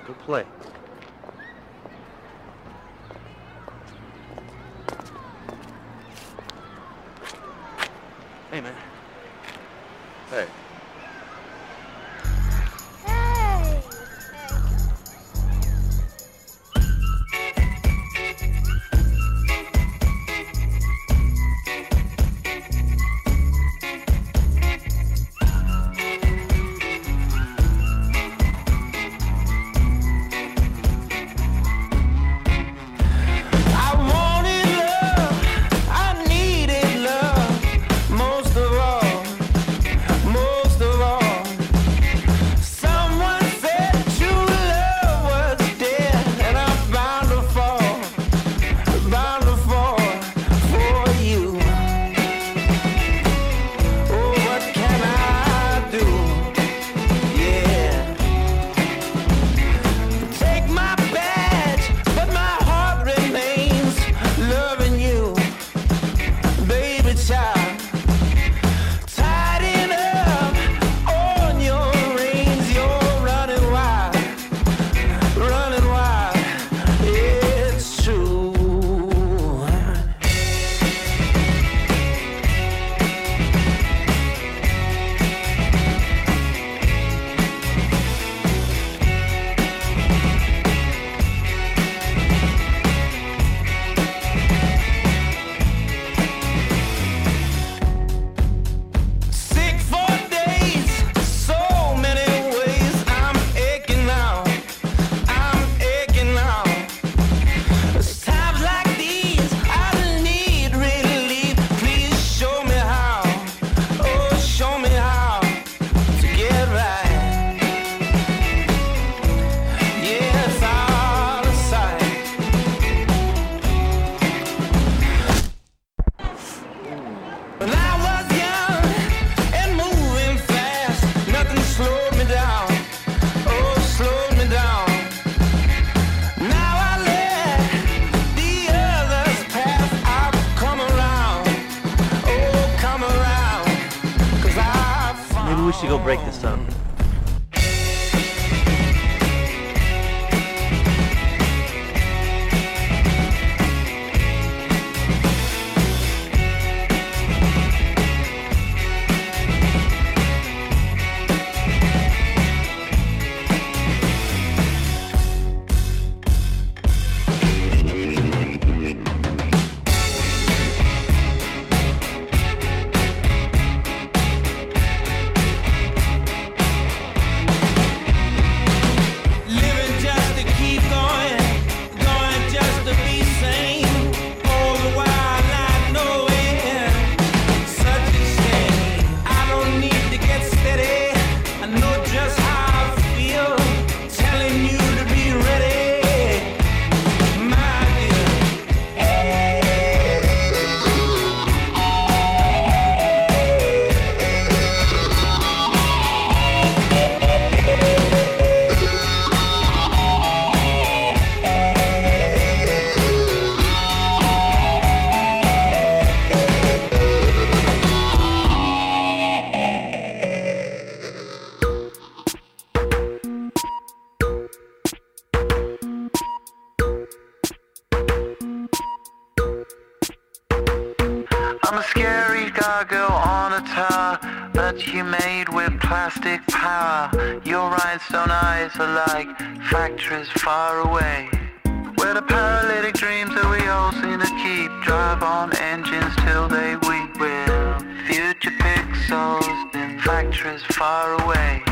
E: Good play.
F: That you made with plastic power. Your rhinestone eyes are like factories far away. Where the paralytic dreams that we all seem to keep drive on engines till they weep. With future pixels in factories far away.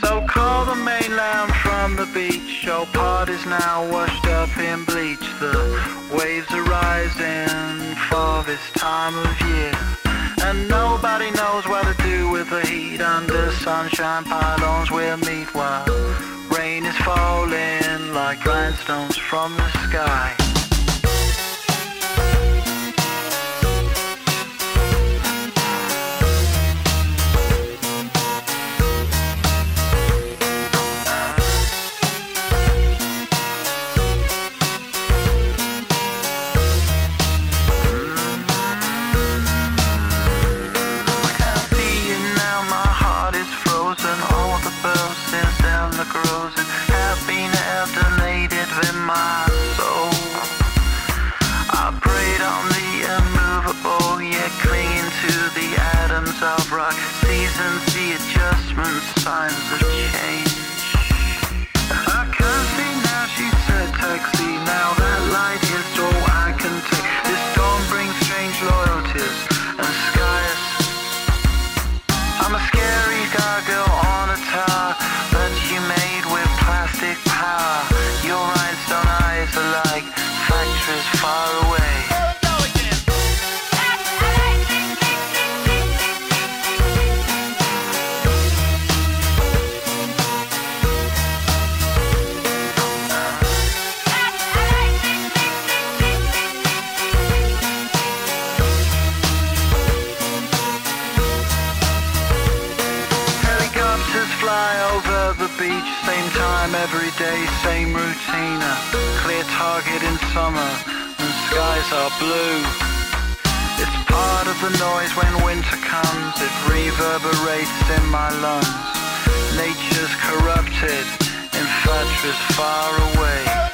F: So call the mainland from the beach. Your part is now washed up in bleach. The waves are rising for this time of year. And nobody knows what do with the heat under sunshine pylons we'll meet while rain is falling like grindstones from the sky. Summer, and skies are blue. It's part of the noise when winter comes, it reverberates in my lungs. Nature's corrupted in factories far away.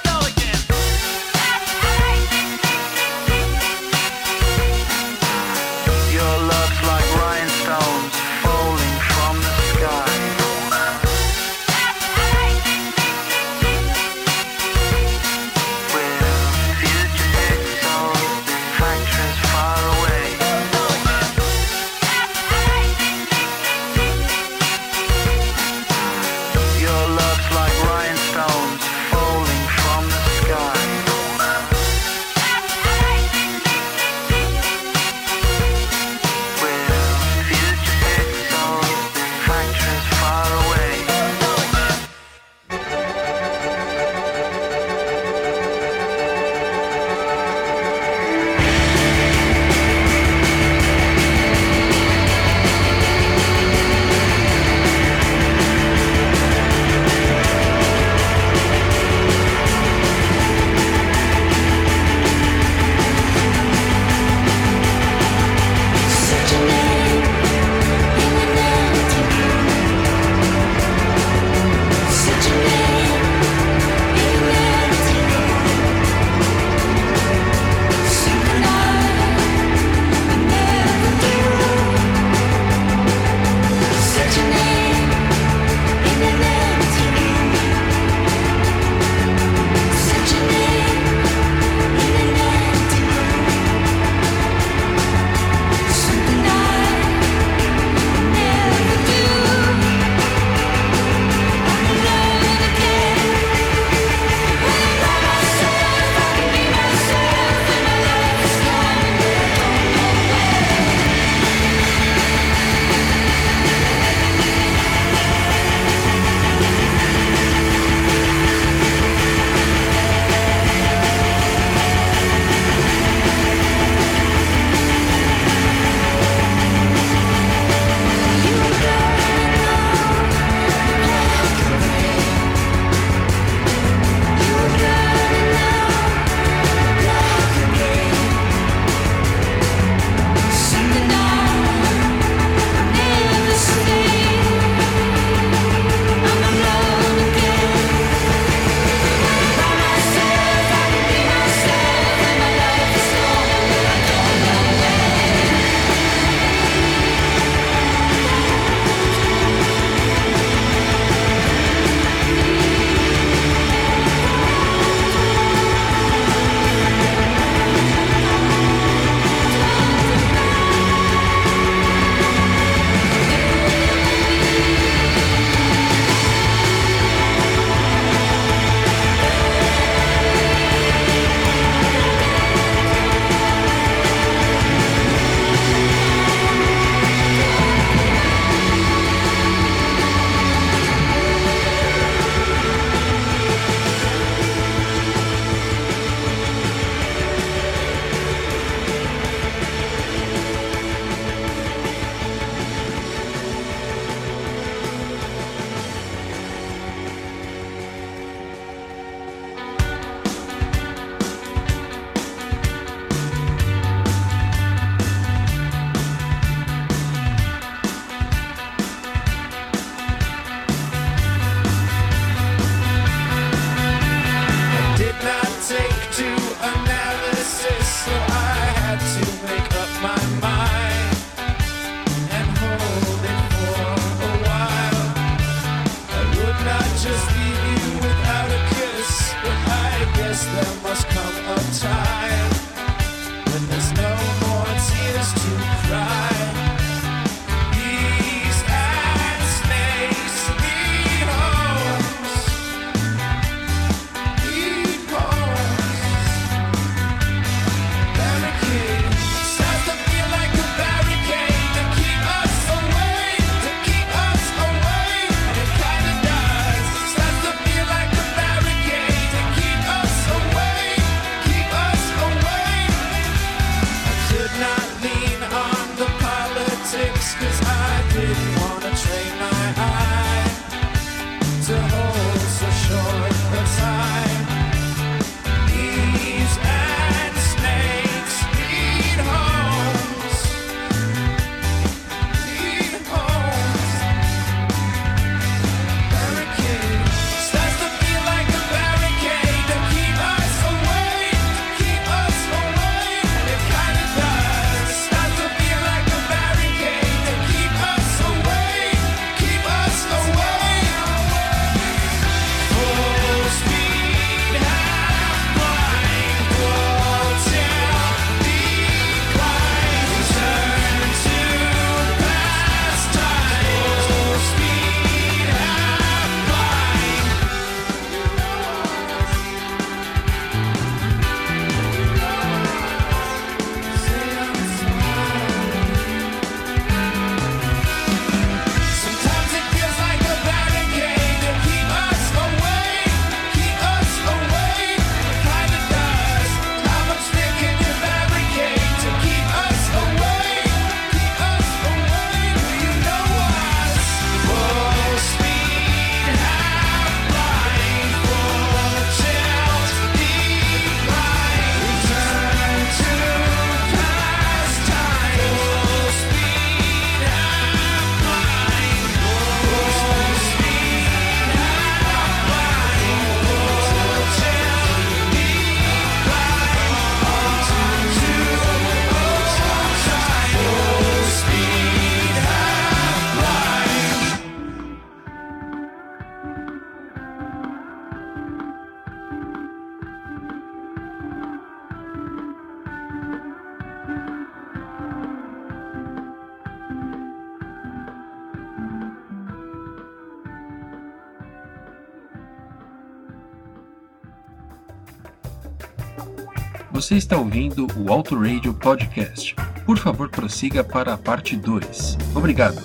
B: Você está ouvindo o Auto Radio Podcast. Por favor, prossiga para a parte 2. Obrigado.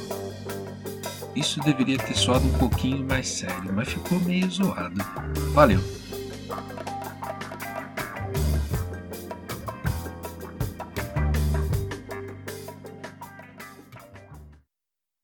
B: Isso deveria ter soado um pouquinho mais sério, mas ficou meio zoado. Valeu.